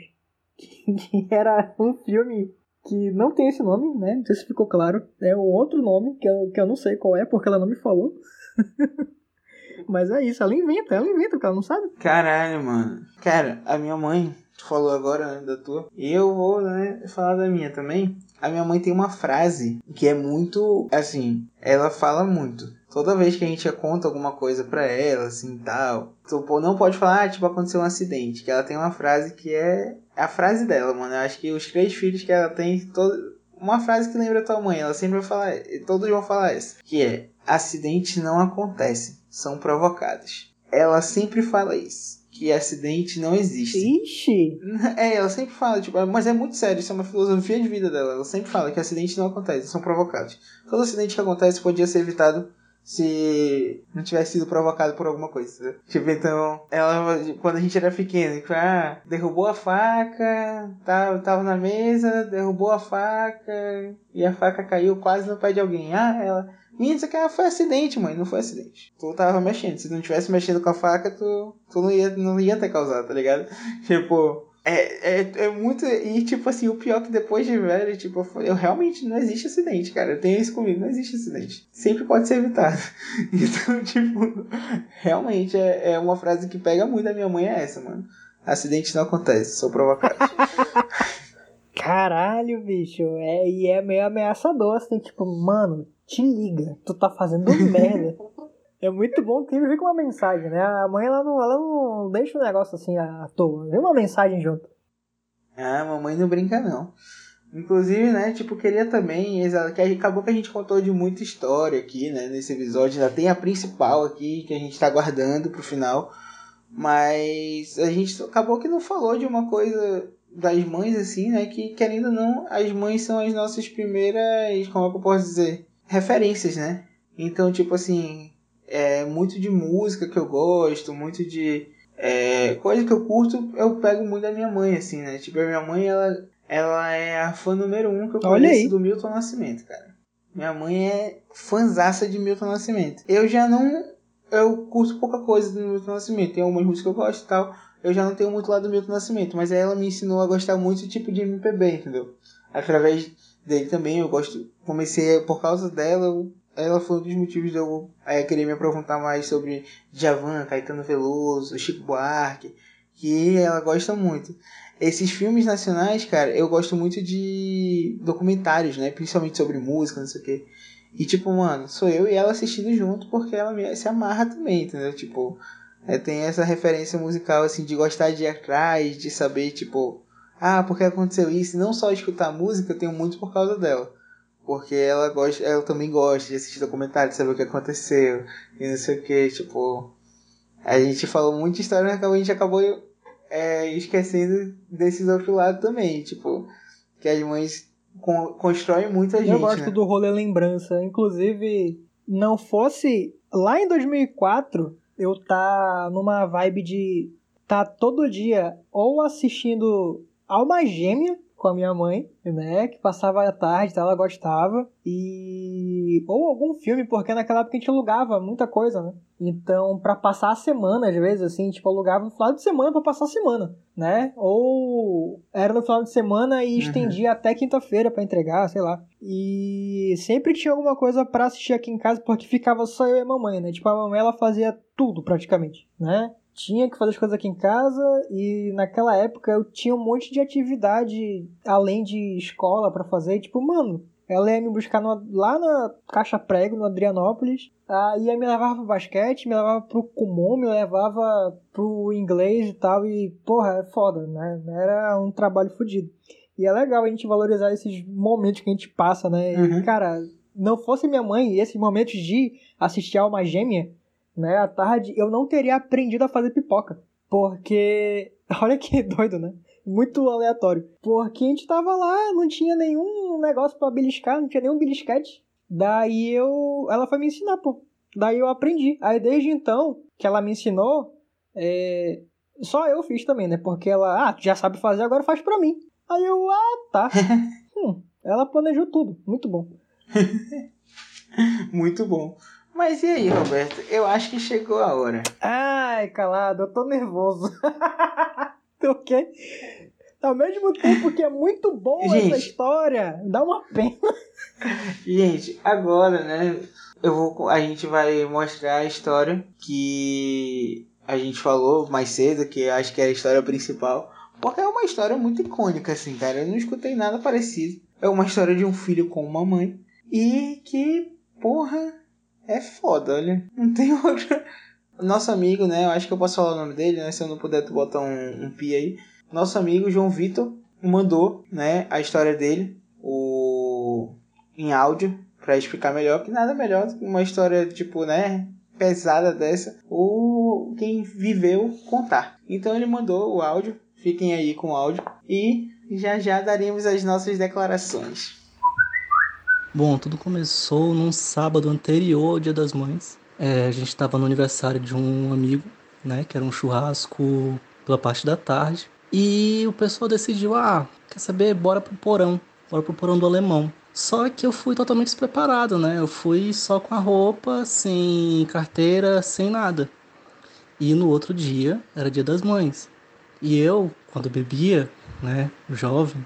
Speaker 2: Que era um filme que não tem esse nome, né? Não sei se ficou claro. É um outro nome que eu, que eu não sei qual é, porque ela não me falou. Mas é isso, ela inventa, ela inventa, porque ela não sabe.
Speaker 3: Caralho, mano. Cara, a minha mãe, tu falou agora né, da tua, e eu vou, né, falar da minha também. A minha mãe tem uma frase que é muito, assim, ela fala muito. Toda vez que a gente conta alguma coisa pra ela, assim, tal, tu não pode falar, ah, tipo, aconteceu um acidente. Que ela tem uma frase que é a frase dela, mano. Eu acho que os três filhos que ela tem, todo... uma frase que lembra tua mãe, ela sempre vai falar, todos vão falar essa, que é: acidentes não acontecem, são provocados. Ela sempre fala isso que acidente não existe.
Speaker 2: Ixi!
Speaker 3: É, ela sempre fala, tipo, mas é muito sério, isso é uma filosofia de vida dela. Ela sempre fala que acidentes não acontecem, são provocados. Todo acidente que acontece podia ser evitado se não tivesse sido provocado por alguma coisa. Tipo, então, ela, quando a gente era pequeno, tipo, ah, derrubou a faca, tava, tava na mesa, derrubou a faca, e a faca caiu quase no pé de alguém. Ah, ela Menino, isso aqui foi acidente, mãe. Não foi acidente. Tu tava mexendo. Se não tivesse mexendo com a faca, tu, tu não, ia, não ia ter causado, tá ligado? Tipo. É, é, é muito. E, tipo assim, o pior é que depois de velho, tipo, eu realmente não existe acidente, cara. Eu tenho isso comigo, não existe acidente. Sempre pode ser evitado. Então, tipo, realmente é, é uma frase que pega muito da minha mãe, é essa, mano. Acidente não acontece, sou provocado.
Speaker 2: Caralho, bicho. É, e é meio ameaçador, assim, tipo, mano, te liga, tu tá fazendo merda. É muito bom que ele vem com uma mensagem, né? A mãe ela não, ela não deixa o negócio assim à toa. Vem uma mensagem junto.
Speaker 3: Ah, mamãe não brinca não. Inclusive, né, tipo, queria também, que acabou que a gente contou de muita história aqui, né, nesse episódio, ainda tem a principal aqui que a gente tá guardando pro final, mas a gente acabou que não falou de uma coisa das mães, assim, né, que querendo ou não, as mães são as nossas primeiras, como é que eu posso dizer, referências, né? Então, tipo assim, é muito de música que eu gosto, muito de é, coisa que eu curto, eu pego muito da minha mãe, assim, né? Tipo, a minha mãe, ela, ela é a fã número um que eu conheço do Milton Nascimento, cara. Minha mãe é fanzaça de Milton Nascimento. Eu já não. Eu curto pouca coisa do Milton Nascimento. Tem algumas músicas que eu gosto e tal. Eu já não tenho muito lado do Milton Nascimento. Mas ela me ensinou a gostar muito tipo de MPB, entendeu? Através dele também. Eu gosto. Comecei por causa dela. ela foi um dos motivos de eu é, querer me aprofundar mais sobre Djavan, Caetano Veloso, Chico Buarque, que ela gosta muito. Esses filmes nacionais, cara, eu gosto muito de documentários, né? Principalmente sobre música, não sei o quê. E tipo, mano, sou eu e ela assistindo junto porque ela me, se amarra também, entendeu? Tipo, é, tem essa referência musical, assim, de gostar de ir atrás, de saber, tipo, ah, porque aconteceu isso. E não só escutar música, eu tenho muito por causa dela. Porque ela gosta, ela também gosta de assistir documentário, de saber o que aconteceu e não sei o que, tipo. A gente falou muita história, mas a gente acabou é, esquecendo desses outros lados também, tipo, que as mães con constroem muita gente.
Speaker 2: Eu gosto
Speaker 3: né?
Speaker 2: do rolê lembrança. Inclusive, não fosse lá em 2004, eu tá numa vibe de tá todo dia ou assistindo Alma Gêmea com a minha mãe, né, que passava a tarde, ela gostava, e ou algum filme, porque naquela época a gente alugava muita coisa, né? Então, para passar a semana, às vezes, assim, tipo, alugava no final de semana para passar a semana, né? Ou era no final de semana e estendia uhum. até quinta-feira para entregar, sei lá. E sempre tinha alguma coisa para assistir aqui em casa, porque ficava só eu e a mamãe, né? Tipo, a mamãe, ela fazia tudo, praticamente, né? Tinha que fazer as coisas aqui em casa e naquela época eu tinha um monte de atividade além de escola para fazer. Tipo, mano, ela ia me buscar no, lá na Caixa Prego, no Adrianópolis. Aí me levava pro basquete, me levava pro Kumon, me levava pro inglês e tal. E, porra, é foda, né? Era um trabalho fodido. E é legal a gente valorizar esses momentos que a gente passa, né? Uhum. E, cara, não fosse minha mãe e esses momentos de assistir a Alma Gêmea, né, à tarde, eu não teria aprendido a fazer pipoca. Porque, olha que doido, né? Muito aleatório. Porque a gente tava lá, não tinha nenhum negócio para beliscar, não tinha nenhum belisquete. Daí eu. Ela foi me ensinar, pô. Daí eu aprendi. Aí desde então que ela me ensinou, é... só eu fiz também, né? Porque ela, ah, já sabe fazer, agora faz pra mim. Aí eu, ah, tá. hum, ela planejou tudo. Muito bom.
Speaker 3: Muito bom. Mas e aí, Roberto? Eu acho que chegou a hora.
Speaker 2: Ai, calado, eu tô nervoso. o quê? Ao mesmo tempo que é muito boa gente, essa história, dá uma pena.
Speaker 3: Gente, agora, né? Eu vou, a gente vai mostrar a história que a gente falou mais cedo, que acho que é a história principal. Porque é uma história muito icônica, assim, cara. Eu não escutei nada parecido. É uma história de um filho com uma mãe. E que, porra, é foda, olha. Não tem outro. Nosso amigo, né? Eu acho que eu posso falar o nome dele, né? Se eu não puder, tu bota um, um pi aí. Nosso amigo João Vitor mandou, né? A história dele, o em áudio, para explicar melhor. Que nada melhor do que uma história, tipo, né? Pesada dessa. Ou quem viveu contar. Então ele mandou o áudio. Fiquem aí com o áudio. E já já daremos as nossas declarações.
Speaker 7: Bom, tudo começou num sábado anterior ao Dia das Mães. É, a gente estava no aniversário de um amigo, né? Que era um churrasco pela parte da tarde. E o pessoal decidiu, ah, quer saber? Bora pro porão. Bora pro porão do alemão. Só que eu fui totalmente despreparado, né? Eu fui só com a roupa, sem carteira, sem nada. E no outro dia era dia das mães. E eu, quando bebia, né, jovem,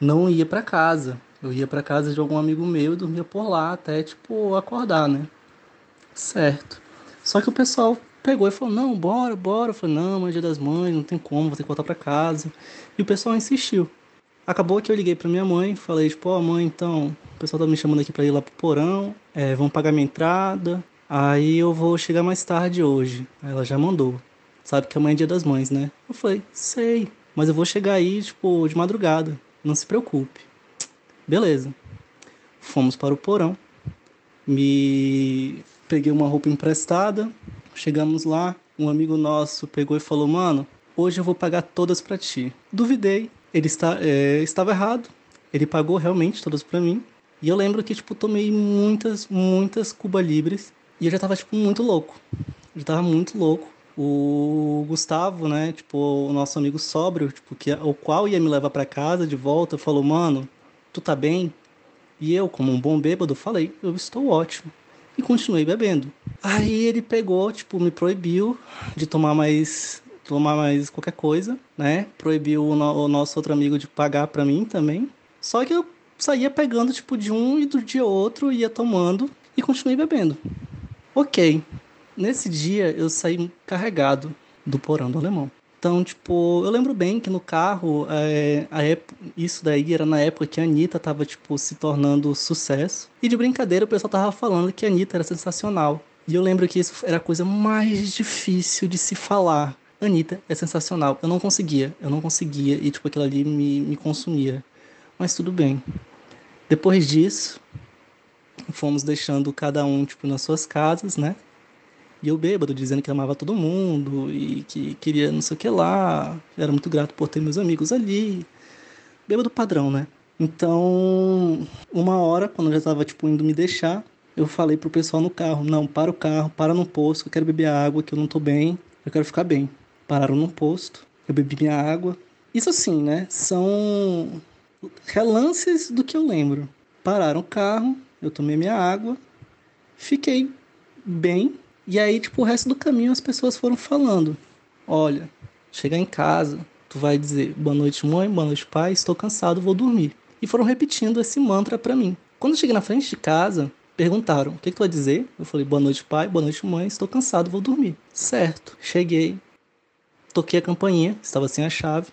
Speaker 7: não ia para casa. Eu ia para casa de algum amigo meu dormia por lá até, tipo, acordar, né? Certo. Só que o pessoal pegou e falou: não, bora, bora. Eu falei: não, mas é dia das mães, não tem como, vou ter que voltar para casa. E o pessoal insistiu. Acabou que eu liguei para minha mãe, falei: tipo, ó, oh, mãe, então, o pessoal tá me chamando aqui para ir lá pro porão, é, vão pagar minha entrada, aí eu vou chegar mais tarde hoje. Aí ela já mandou. Sabe que amanhã é dia das mães, né? Eu falei: sei, mas eu vou chegar aí, tipo, de madrugada, não se preocupe. Beleza. Fomos para o porão. Me peguei uma roupa emprestada. Chegamos lá, um amigo nosso pegou e falou: "Mano, hoje eu vou pagar todas para ti". Duvidei. Ele está, é, estava errado. Ele pagou realmente todas para mim. E eu lembro que tipo tomei muitas, muitas Cuba Libres e eu já tava tipo muito louco. Eu já tava muito louco. O Gustavo, né, tipo, o nosso amigo sóbrio, tipo, que o qual ia me levar para casa de volta, falou: "Mano, tu tá bem? E eu, como um bom bêbado, falei, eu estou ótimo. E continuei bebendo. Aí ele pegou, tipo, me proibiu de tomar mais tomar mais qualquer coisa, né? Proibiu o, no, o nosso outro amigo de pagar para mim também. Só que eu saía pegando, tipo, de um e do dia outro, ia tomando e continuei bebendo. Ok. Nesse dia eu saí carregado do porão do alemão. Então, tipo, eu lembro bem que no carro, é, a época, isso daí era na época que a Anitta tava, tipo, se tornando sucesso. E de brincadeira o pessoal tava falando que a Anitta era sensacional. E eu lembro que isso era a coisa mais difícil de se falar. Anitta é sensacional. Eu não conseguia, eu não conseguia. E, tipo, aquilo ali me, me consumia. Mas tudo bem. Depois disso, fomos deixando cada um, tipo, nas suas casas, né? E eu bêbado, dizendo que amava todo mundo e que queria não sei o que lá. Era muito grato por ter meus amigos ali. Bêbado padrão, né? Então, uma hora, quando eu já tava, tipo, indo me deixar, eu falei pro pessoal no carro, não, para o carro, para no posto, eu quero beber água, que eu não tô bem, eu quero ficar bem. Pararam no posto, eu bebi minha água. Isso assim, né? São relances do que eu lembro. Pararam o carro, eu tomei minha água, fiquei bem, e aí, tipo, o resto do caminho as pessoas foram falando: Olha, chegar em casa, tu vai dizer boa noite, mãe, boa noite, pai, estou cansado, vou dormir. E foram repetindo esse mantra para mim. Quando eu cheguei na frente de casa, perguntaram: O que, que tu vai dizer? Eu falei: Boa noite, pai, boa noite, mãe, estou cansado, vou dormir. Certo. Cheguei, toquei a campainha, estava sem a chave.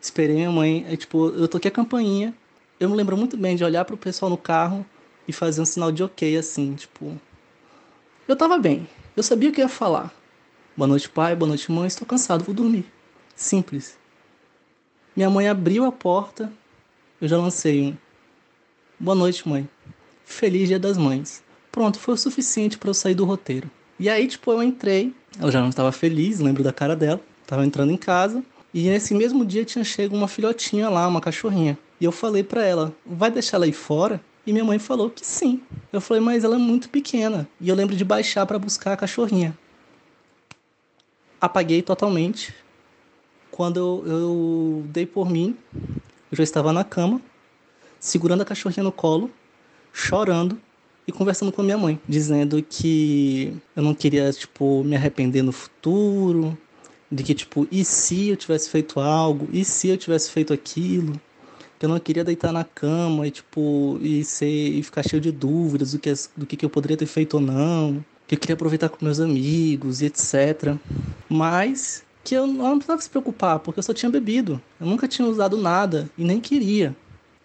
Speaker 7: Esperei minha mãe, aí, tipo, eu toquei a campainha. Eu me lembro muito bem de olhar pro pessoal no carro e fazer um sinal de ok, assim, tipo, eu tava bem. Eu sabia o que ia falar. Boa noite, pai. Boa noite, mãe. Estou cansado, vou dormir. Simples. Minha mãe abriu a porta. Eu já lancei um. Boa noite, mãe. Feliz Dia das Mães. Pronto, foi o suficiente para eu sair do roteiro. E aí, tipo, eu entrei. Ela já não estava feliz, lembro da cara dela. Tava entrando em casa. E nesse mesmo dia tinha chego uma filhotinha lá, uma cachorrinha. E eu falei para ela: vai deixar ela aí fora? E minha mãe falou que sim. Eu falei, mas ela é muito pequena. E eu lembro de baixar para buscar a cachorrinha. Apaguei totalmente. Quando eu, eu dei por mim, eu já estava na cama, segurando a cachorrinha no colo, chorando e conversando com a minha mãe, dizendo que eu não queria, tipo, me arrepender no futuro, de que, tipo, e se eu tivesse feito algo, e se eu tivesse feito aquilo, que eu não queria deitar na cama e tipo e ser e ficar cheio de dúvidas do que do que, que eu poderia ter feito ou não que eu queria aproveitar com meus amigos e etc mas que eu não precisava se preocupar porque eu só tinha bebido. Eu nunca tinha usado nada e nem queria.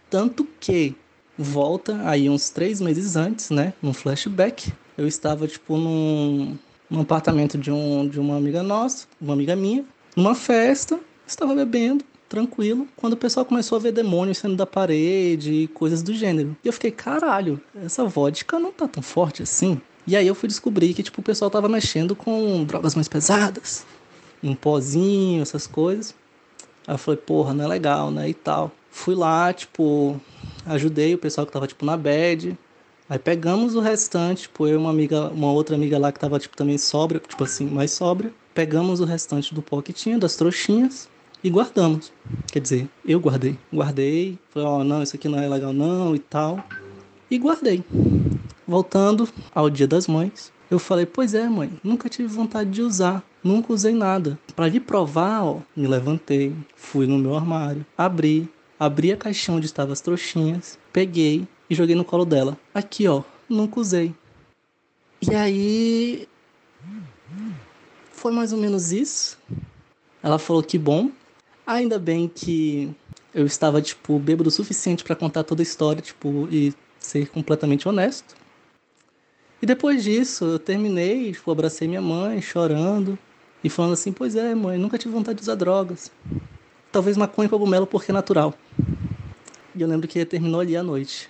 Speaker 7: Tanto que volta aí uns três meses antes né num flashback eu estava tipo num, num apartamento de um de uma amiga nossa uma amiga minha numa festa estava bebendo tranquilo, quando o pessoal começou a ver demônios saindo da parede e coisas do gênero. E eu fiquei, caralho, essa vodka não tá tão forte assim. E aí eu fui descobrir que, tipo, o pessoal tava mexendo com drogas mais pesadas, um pozinho, essas coisas. Aí eu falei, porra, não é legal, né, e tal. Fui lá, tipo, ajudei o pessoal que tava, tipo, na bed. Aí pegamos o restante, tipo, eu e uma amiga, uma outra amiga lá que tava, tipo, também sóbria, tipo assim, mais sóbria. Pegamos o restante do pó que tinha, das trouxinhas e guardamos. Quer dizer, eu guardei. Guardei, falei, ó, oh, não, isso aqui não é legal não e tal. E guardei. Voltando ao Dia das Mães, eu falei, pois é, mãe, nunca tive vontade de usar. Nunca usei nada. Para lhe provar, ó, me levantei, fui no meu armário, abri, abri a caixinha onde estavam as trouxinhas, peguei e joguei no colo dela. Aqui, ó, nunca usei. E aí foi mais ou menos isso. Ela falou que bom, Ainda bem que eu estava, tipo, bêbado o suficiente para contar toda a história, tipo, e ser completamente honesto. E depois disso, eu terminei, tipo, abracei minha mãe, chorando, e falando assim, pois é, mãe, nunca tive vontade de usar drogas. Talvez maconha e cogumelo porque é natural. E eu lembro que terminou ali à noite.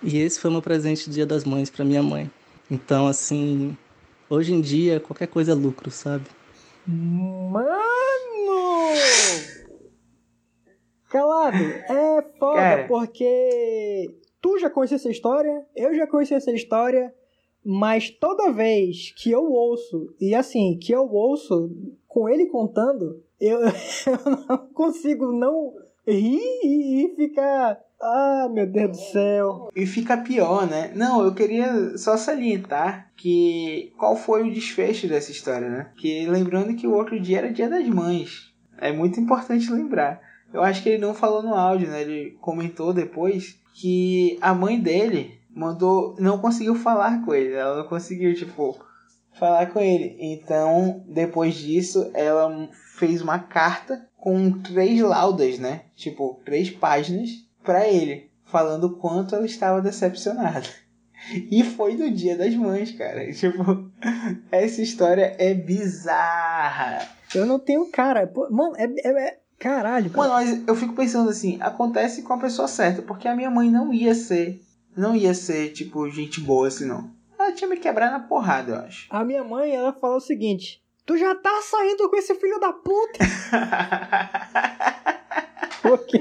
Speaker 7: E esse foi meu presente de Dia das Mães para minha mãe. Então, assim, hoje em dia, qualquer coisa é lucro, sabe?
Speaker 2: Mano! Calado, é foda, Cara. porque tu já conhecia essa história, eu já conheci essa história, mas toda vez que eu ouço, e assim, que eu ouço com ele contando, eu, eu não consigo não rir e ficar. Ah, meu Deus do céu.
Speaker 3: E fica pior, né? Não, eu queria só salientar que qual foi o desfecho dessa história, né? Que lembrando que o outro dia era dia das mães. É muito importante lembrar. Eu acho que ele não falou no áudio, né? Ele comentou depois que a mãe dele mandou. não conseguiu falar com ele. Ela não conseguiu, tipo, falar com ele. Então, depois disso, ela fez uma carta com três laudas, né? Tipo, três páginas para ele, falando o quanto ela estava decepcionada. E foi no dia das mães, cara. Tipo, essa história é bizarra.
Speaker 2: Eu não tenho cara. Pô, mano, é, é, é- Caralho, cara.
Speaker 3: Mano, mas eu fico pensando assim, acontece com a pessoa certa, porque a minha mãe não ia ser, não ia ser, tipo, gente boa assim, não. Ela tinha me quebrar na porrada, eu acho.
Speaker 2: A minha mãe, ela falou o seguinte: Tu já tá saindo com esse filho da puta? Porque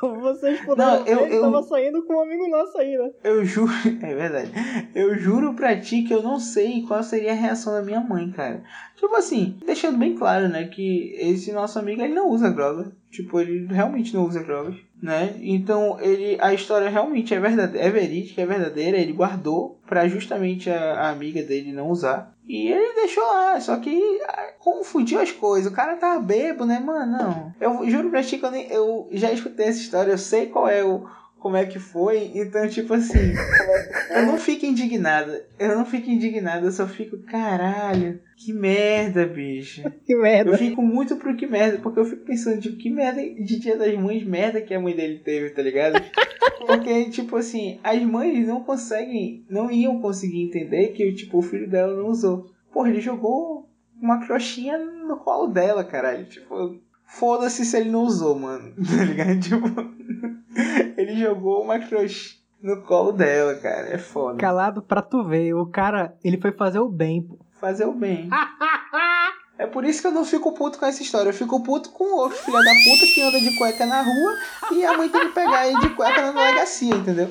Speaker 2: como vocês puderam
Speaker 3: Não, eu-
Speaker 2: ver,
Speaker 3: eu-
Speaker 2: tava saindo com um amigo nosso aí, né?
Speaker 3: Eu juro, é verdade. Eu juro pra ti que eu não sei qual seria a reação da minha mãe, cara. Tipo assim, deixando bem claro, né, que esse nosso amigo ele não usa droga. Tipo, ele realmente não usa drogas, né? Então, ele a história realmente é verdadeira, é verídica, é verdadeira, ele guardou pra justamente a, a amiga dele não usar. E ele deixou lá, só que ah, confundiu as coisas. O cara tava bebo, né, mano? Não. Eu juro pra ti que eu, nem- eu já escutei essa história, eu sei qual é o como é que foi, então tipo assim, eu não fico indignada. Eu não fico indignada, eu só fico, caralho, que merda, bicho.
Speaker 2: Que merda.
Speaker 3: Eu fico muito pro que merda, porque eu fico pensando, tipo, que merda de dia das mães, merda que a mãe dele teve, tá ligado? Porque, tipo assim, as mães não conseguem, não iam conseguir entender que, tipo, o filho dela não usou. Porra, ele jogou uma crochinha no colo dela, caralho. Tipo, foda-se se ele não usou, mano. Tá ligado? Tipo, ele jogou uma crochinha no colo dela, cara. É foda.
Speaker 2: Calado pra tu ver. O cara, ele foi fazer o bem, pô.
Speaker 3: Fazer o bem. É por isso que eu não fico puto com essa história. Eu fico puto com o outro filho da puta que anda de cueca na rua e a mãe tem que pegar ele de cueca na delegacia, entendeu?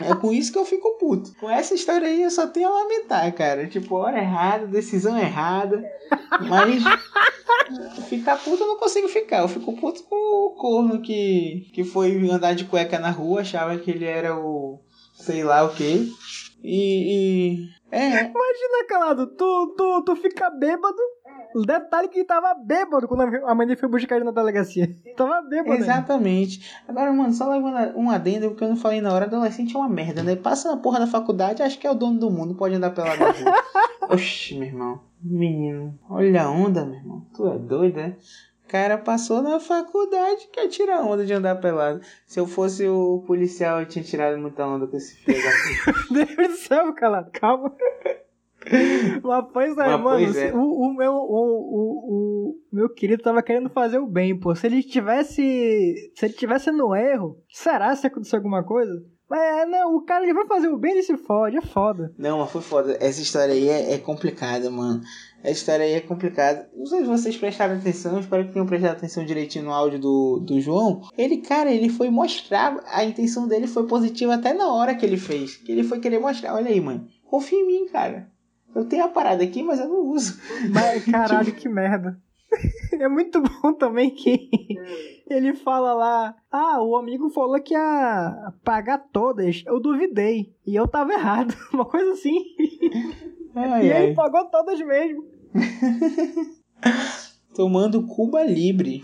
Speaker 3: É com isso que eu fico puto. Com essa história aí eu só tenho a lamentar, cara. Tipo, hora errada, decisão errada. Mas ficar puto eu não consigo ficar. Eu fico puto com o corno que, que foi andar de cueca na rua, achava que ele era o sei lá o que. E. É,
Speaker 2: Imagina, Calado, tu, tu, tu fica bêbado. O detalhe que ele tava bêbado quando a mãe dele foi buscar ele na delegacia. Tava bêbado.
Speaker 3: Exatamente. Agora, mano, só levando um adendo, porque eu não falei na hora, adolescente é uma merda, né? Passa na porra da faculdade, acho que é o dono do mundo, pode andar pela rua. Oxi, meu irmão. Menino, olha a onda, meu irmão. Tu é doido, é? O cara passou na faculdade, quer tirar onda de andar pelado. Se eu fosse o policial, eu tinha tirado muita onda com esse filho puta.
Speaker 2: Deus do céu, Calado, calma. Mas pois é,
Speaker 3: Mas
Speaker 2: mano.
Speaker 3: pois é.
Speaker 2: O, o meu, o, o, o meu querido tava querendo fazer o bem, pô. Se ele tivesse. Se ele tivesse no erro, será se aconteceu alguma coisa? Mas é, não, o cara ele vai fazer o bem ele se fode, é foda.
Speaker 3: Não, mas foi foda. Essa história aí é, é complicada, mano. Essa história aí é complicada. Não sei se vocês prestaram atenção, espero que tenham prestado atenção direitinho no áudio do, do João. Ele, cara, ele foi mostrar. A intenção dele foi positiva até na hora que ele fez. Que ele foi querer mostrar. Olha aí, mãe. Confia em mim, cara. Eu tenho a parada aqui, mas eu não uso.
Speaker 2: Mas caralho, que merda. É muito bom também que ele fala lá: Ah, o amigo falou que ia pagar todas. Eu duvidei. E eu tava errado. Uma coisa assim.
Speaker 3: Ai,
Speaker 2: e
Speaker 3: ai.
Speaker 2: ele pagou todas mesmo.
Speaker 3: Tomando Cuba Libre.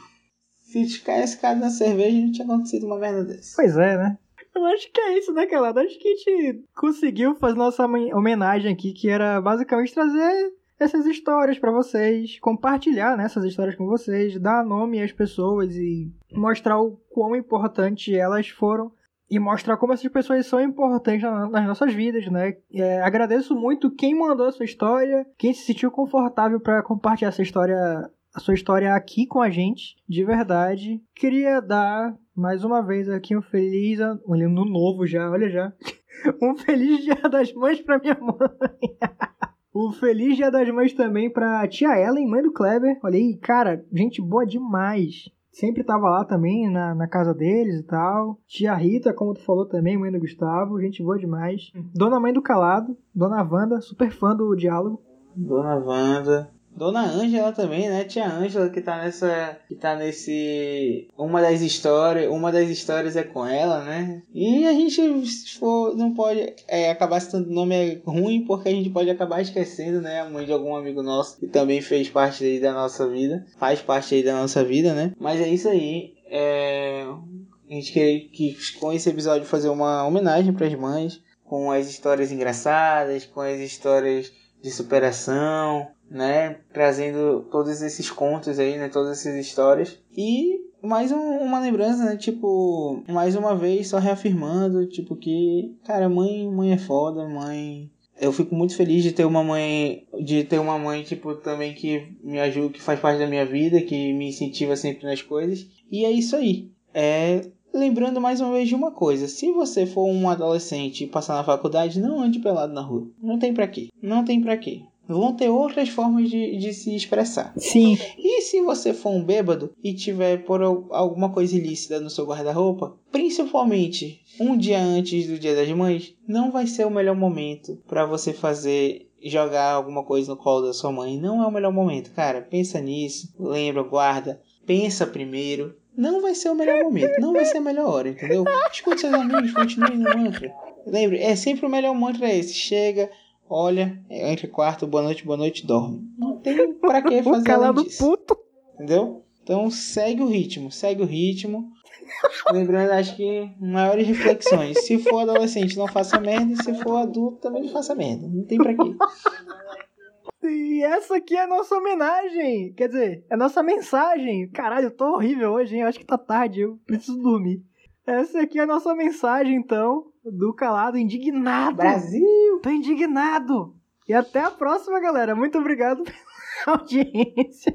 Speaker 3: Se tivesse caso na cerveja, não tinha acontecido uma merda dessa.
Speaker 2: Pois é, né? Eu acho que é isso, né, Calado? Acho que a gente conseguiu fazer nossa homen- homenagem aqui, que era basicamente trazer essas histórias pra vocês, compartilhar né, essas histórias com vocês, dar nome às pessoas e mostrar o quão importante elas foram e mostrar como essas pessoas são importantes na- nas nossas vidas, né? É, agradeço muito quem mandou a sua história, quem se sentiu confortável pra compartilhar essa história, a sua história aqui com a gente, de verdade. Queria dar mais uma vez aqui um feliz ano ano novo já, olha já. Um feliz Dia das Mães pra minha mãe. Um feliz Dia das Mães também pra tia Ellen, mãe do Kleber. Olha aí, cara, gente boa demais. Sempre tava lá também na, na casa deles e tal. Tia Rita, como tu falou também, mãe do Gustavo, gente boa demais. Dona Mãe do Calado, Dona Wanda, super fã do diálogo.
Speaker 3: Dona Wanda. Dona Ângela também, né? Tia Ângela que tá nessa. que tá nesse. Uma das histórias. Uma das histórias é com ela, né? E a gente for, não pode é, acabar citando nome ruim, porque a gente pode acabar esquecendo, né? A mãe de algum amigo nosso que também fez parte aí da nossa vida. Faz parte aí da nossa vida, né? Mas é isso aí. É. A gente queria que com esse episódio fazer uma homenagem para as mães, com as histórias engraçadas, com as histórias de superação, né? Trazendo todos esses contos aí, né? Todas essas histórias. E mais um, uma lembrança, né? Tipo, mais uma vez só reafirmando, tipo, que, cara, mãe, mãe é foda, mãe. Eu fico muito feliz de ter uma mãe, de ter uma mãe, tipo, também que me ajuda, que faz parte da minha vida, que me incentiva sempre nas coisas. E é isso aí. É, lembrando mais uma vez de uma coisa: se você for um adolescente e passar na faculdade, não ande pelado na rua. Não tem pra quê. Não tem pra quê. Vão ter outras formas de, de se expressar.
Speaker 2: Sim.
Speaker 3: E se você for um bêbado e tiver por al- alguma coisa ilícita no seu guarda-roupa, principalmente um dia antes do Dia das Mães, não vai ser o melhor momento pra você fazer jogar alguma coisa no colo da sua mãe. Não é o melhor momento, cara. Pensa nisso, lembra, guarda, pensa primeiro. Não vai ser o melhor momento, não vai ser a melhor hora, entendeu? Escute seus amigos, continue no mantra. Lembre, é sempre o melhor mantra esse. Chega, olha, entra no quarto, boa noite, boa noite, dorme. Não tem pra que fazer
Speaker 2: calado
Speaker 3: disso.
Speaker 2: puto.
Speaker 3: Entendeu? Então segue o ritmo, segue o ritmo. Lembrando, acho que maiores reflexões. Se for adolescente, não faça merda. E se for adulto, também não faça merda. Não tem pra quê.
Speaker 2: E essa aqui é a nossa homenagem. Quer dizer, é a nossa mensagem. Caralho, eu tô horrível hoje, hein? Eu acho que tá tarde, eu preciso dormir. Essa aqui é a nossa mensagem, então, do calado indignado.
Speaker 3: Brasil!
Speaker 2: Tô indignado. E até a próxima, galera. Muito obrigado pela audiência.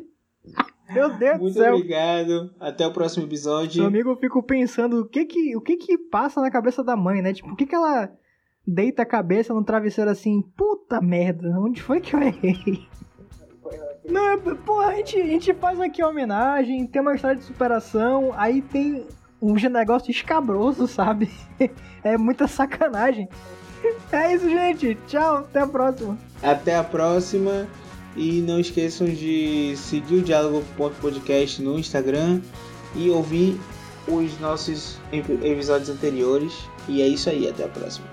Speaker 2: Meu Deus do
Speaker 3: Muito
Speaker 2: céu.
Speaker 3: obrigado. Até o próximo episódio.
Speaker 2: Meu amigo, eu fico pensando o que que, o que que passa na cabeça da mãe, né? Tipo, o que que ela deita a cabeça no travesseiro assim? Puta merda, onde foi que eu errei? Não, é- pô, a gente, a gente faz aqui homenagem, tem uma história de superação, aí tem um negócio escabroso, sabe? É muita sacanagem. É isso, gente. Tchau, até a próxima.
Speaker 3: Até a próxima. E não esqueçam de seguir o Diálogo.podcast no Instagram e ouvir os nossos ep- episódios anteriores. E é isso aí. Até a próxima.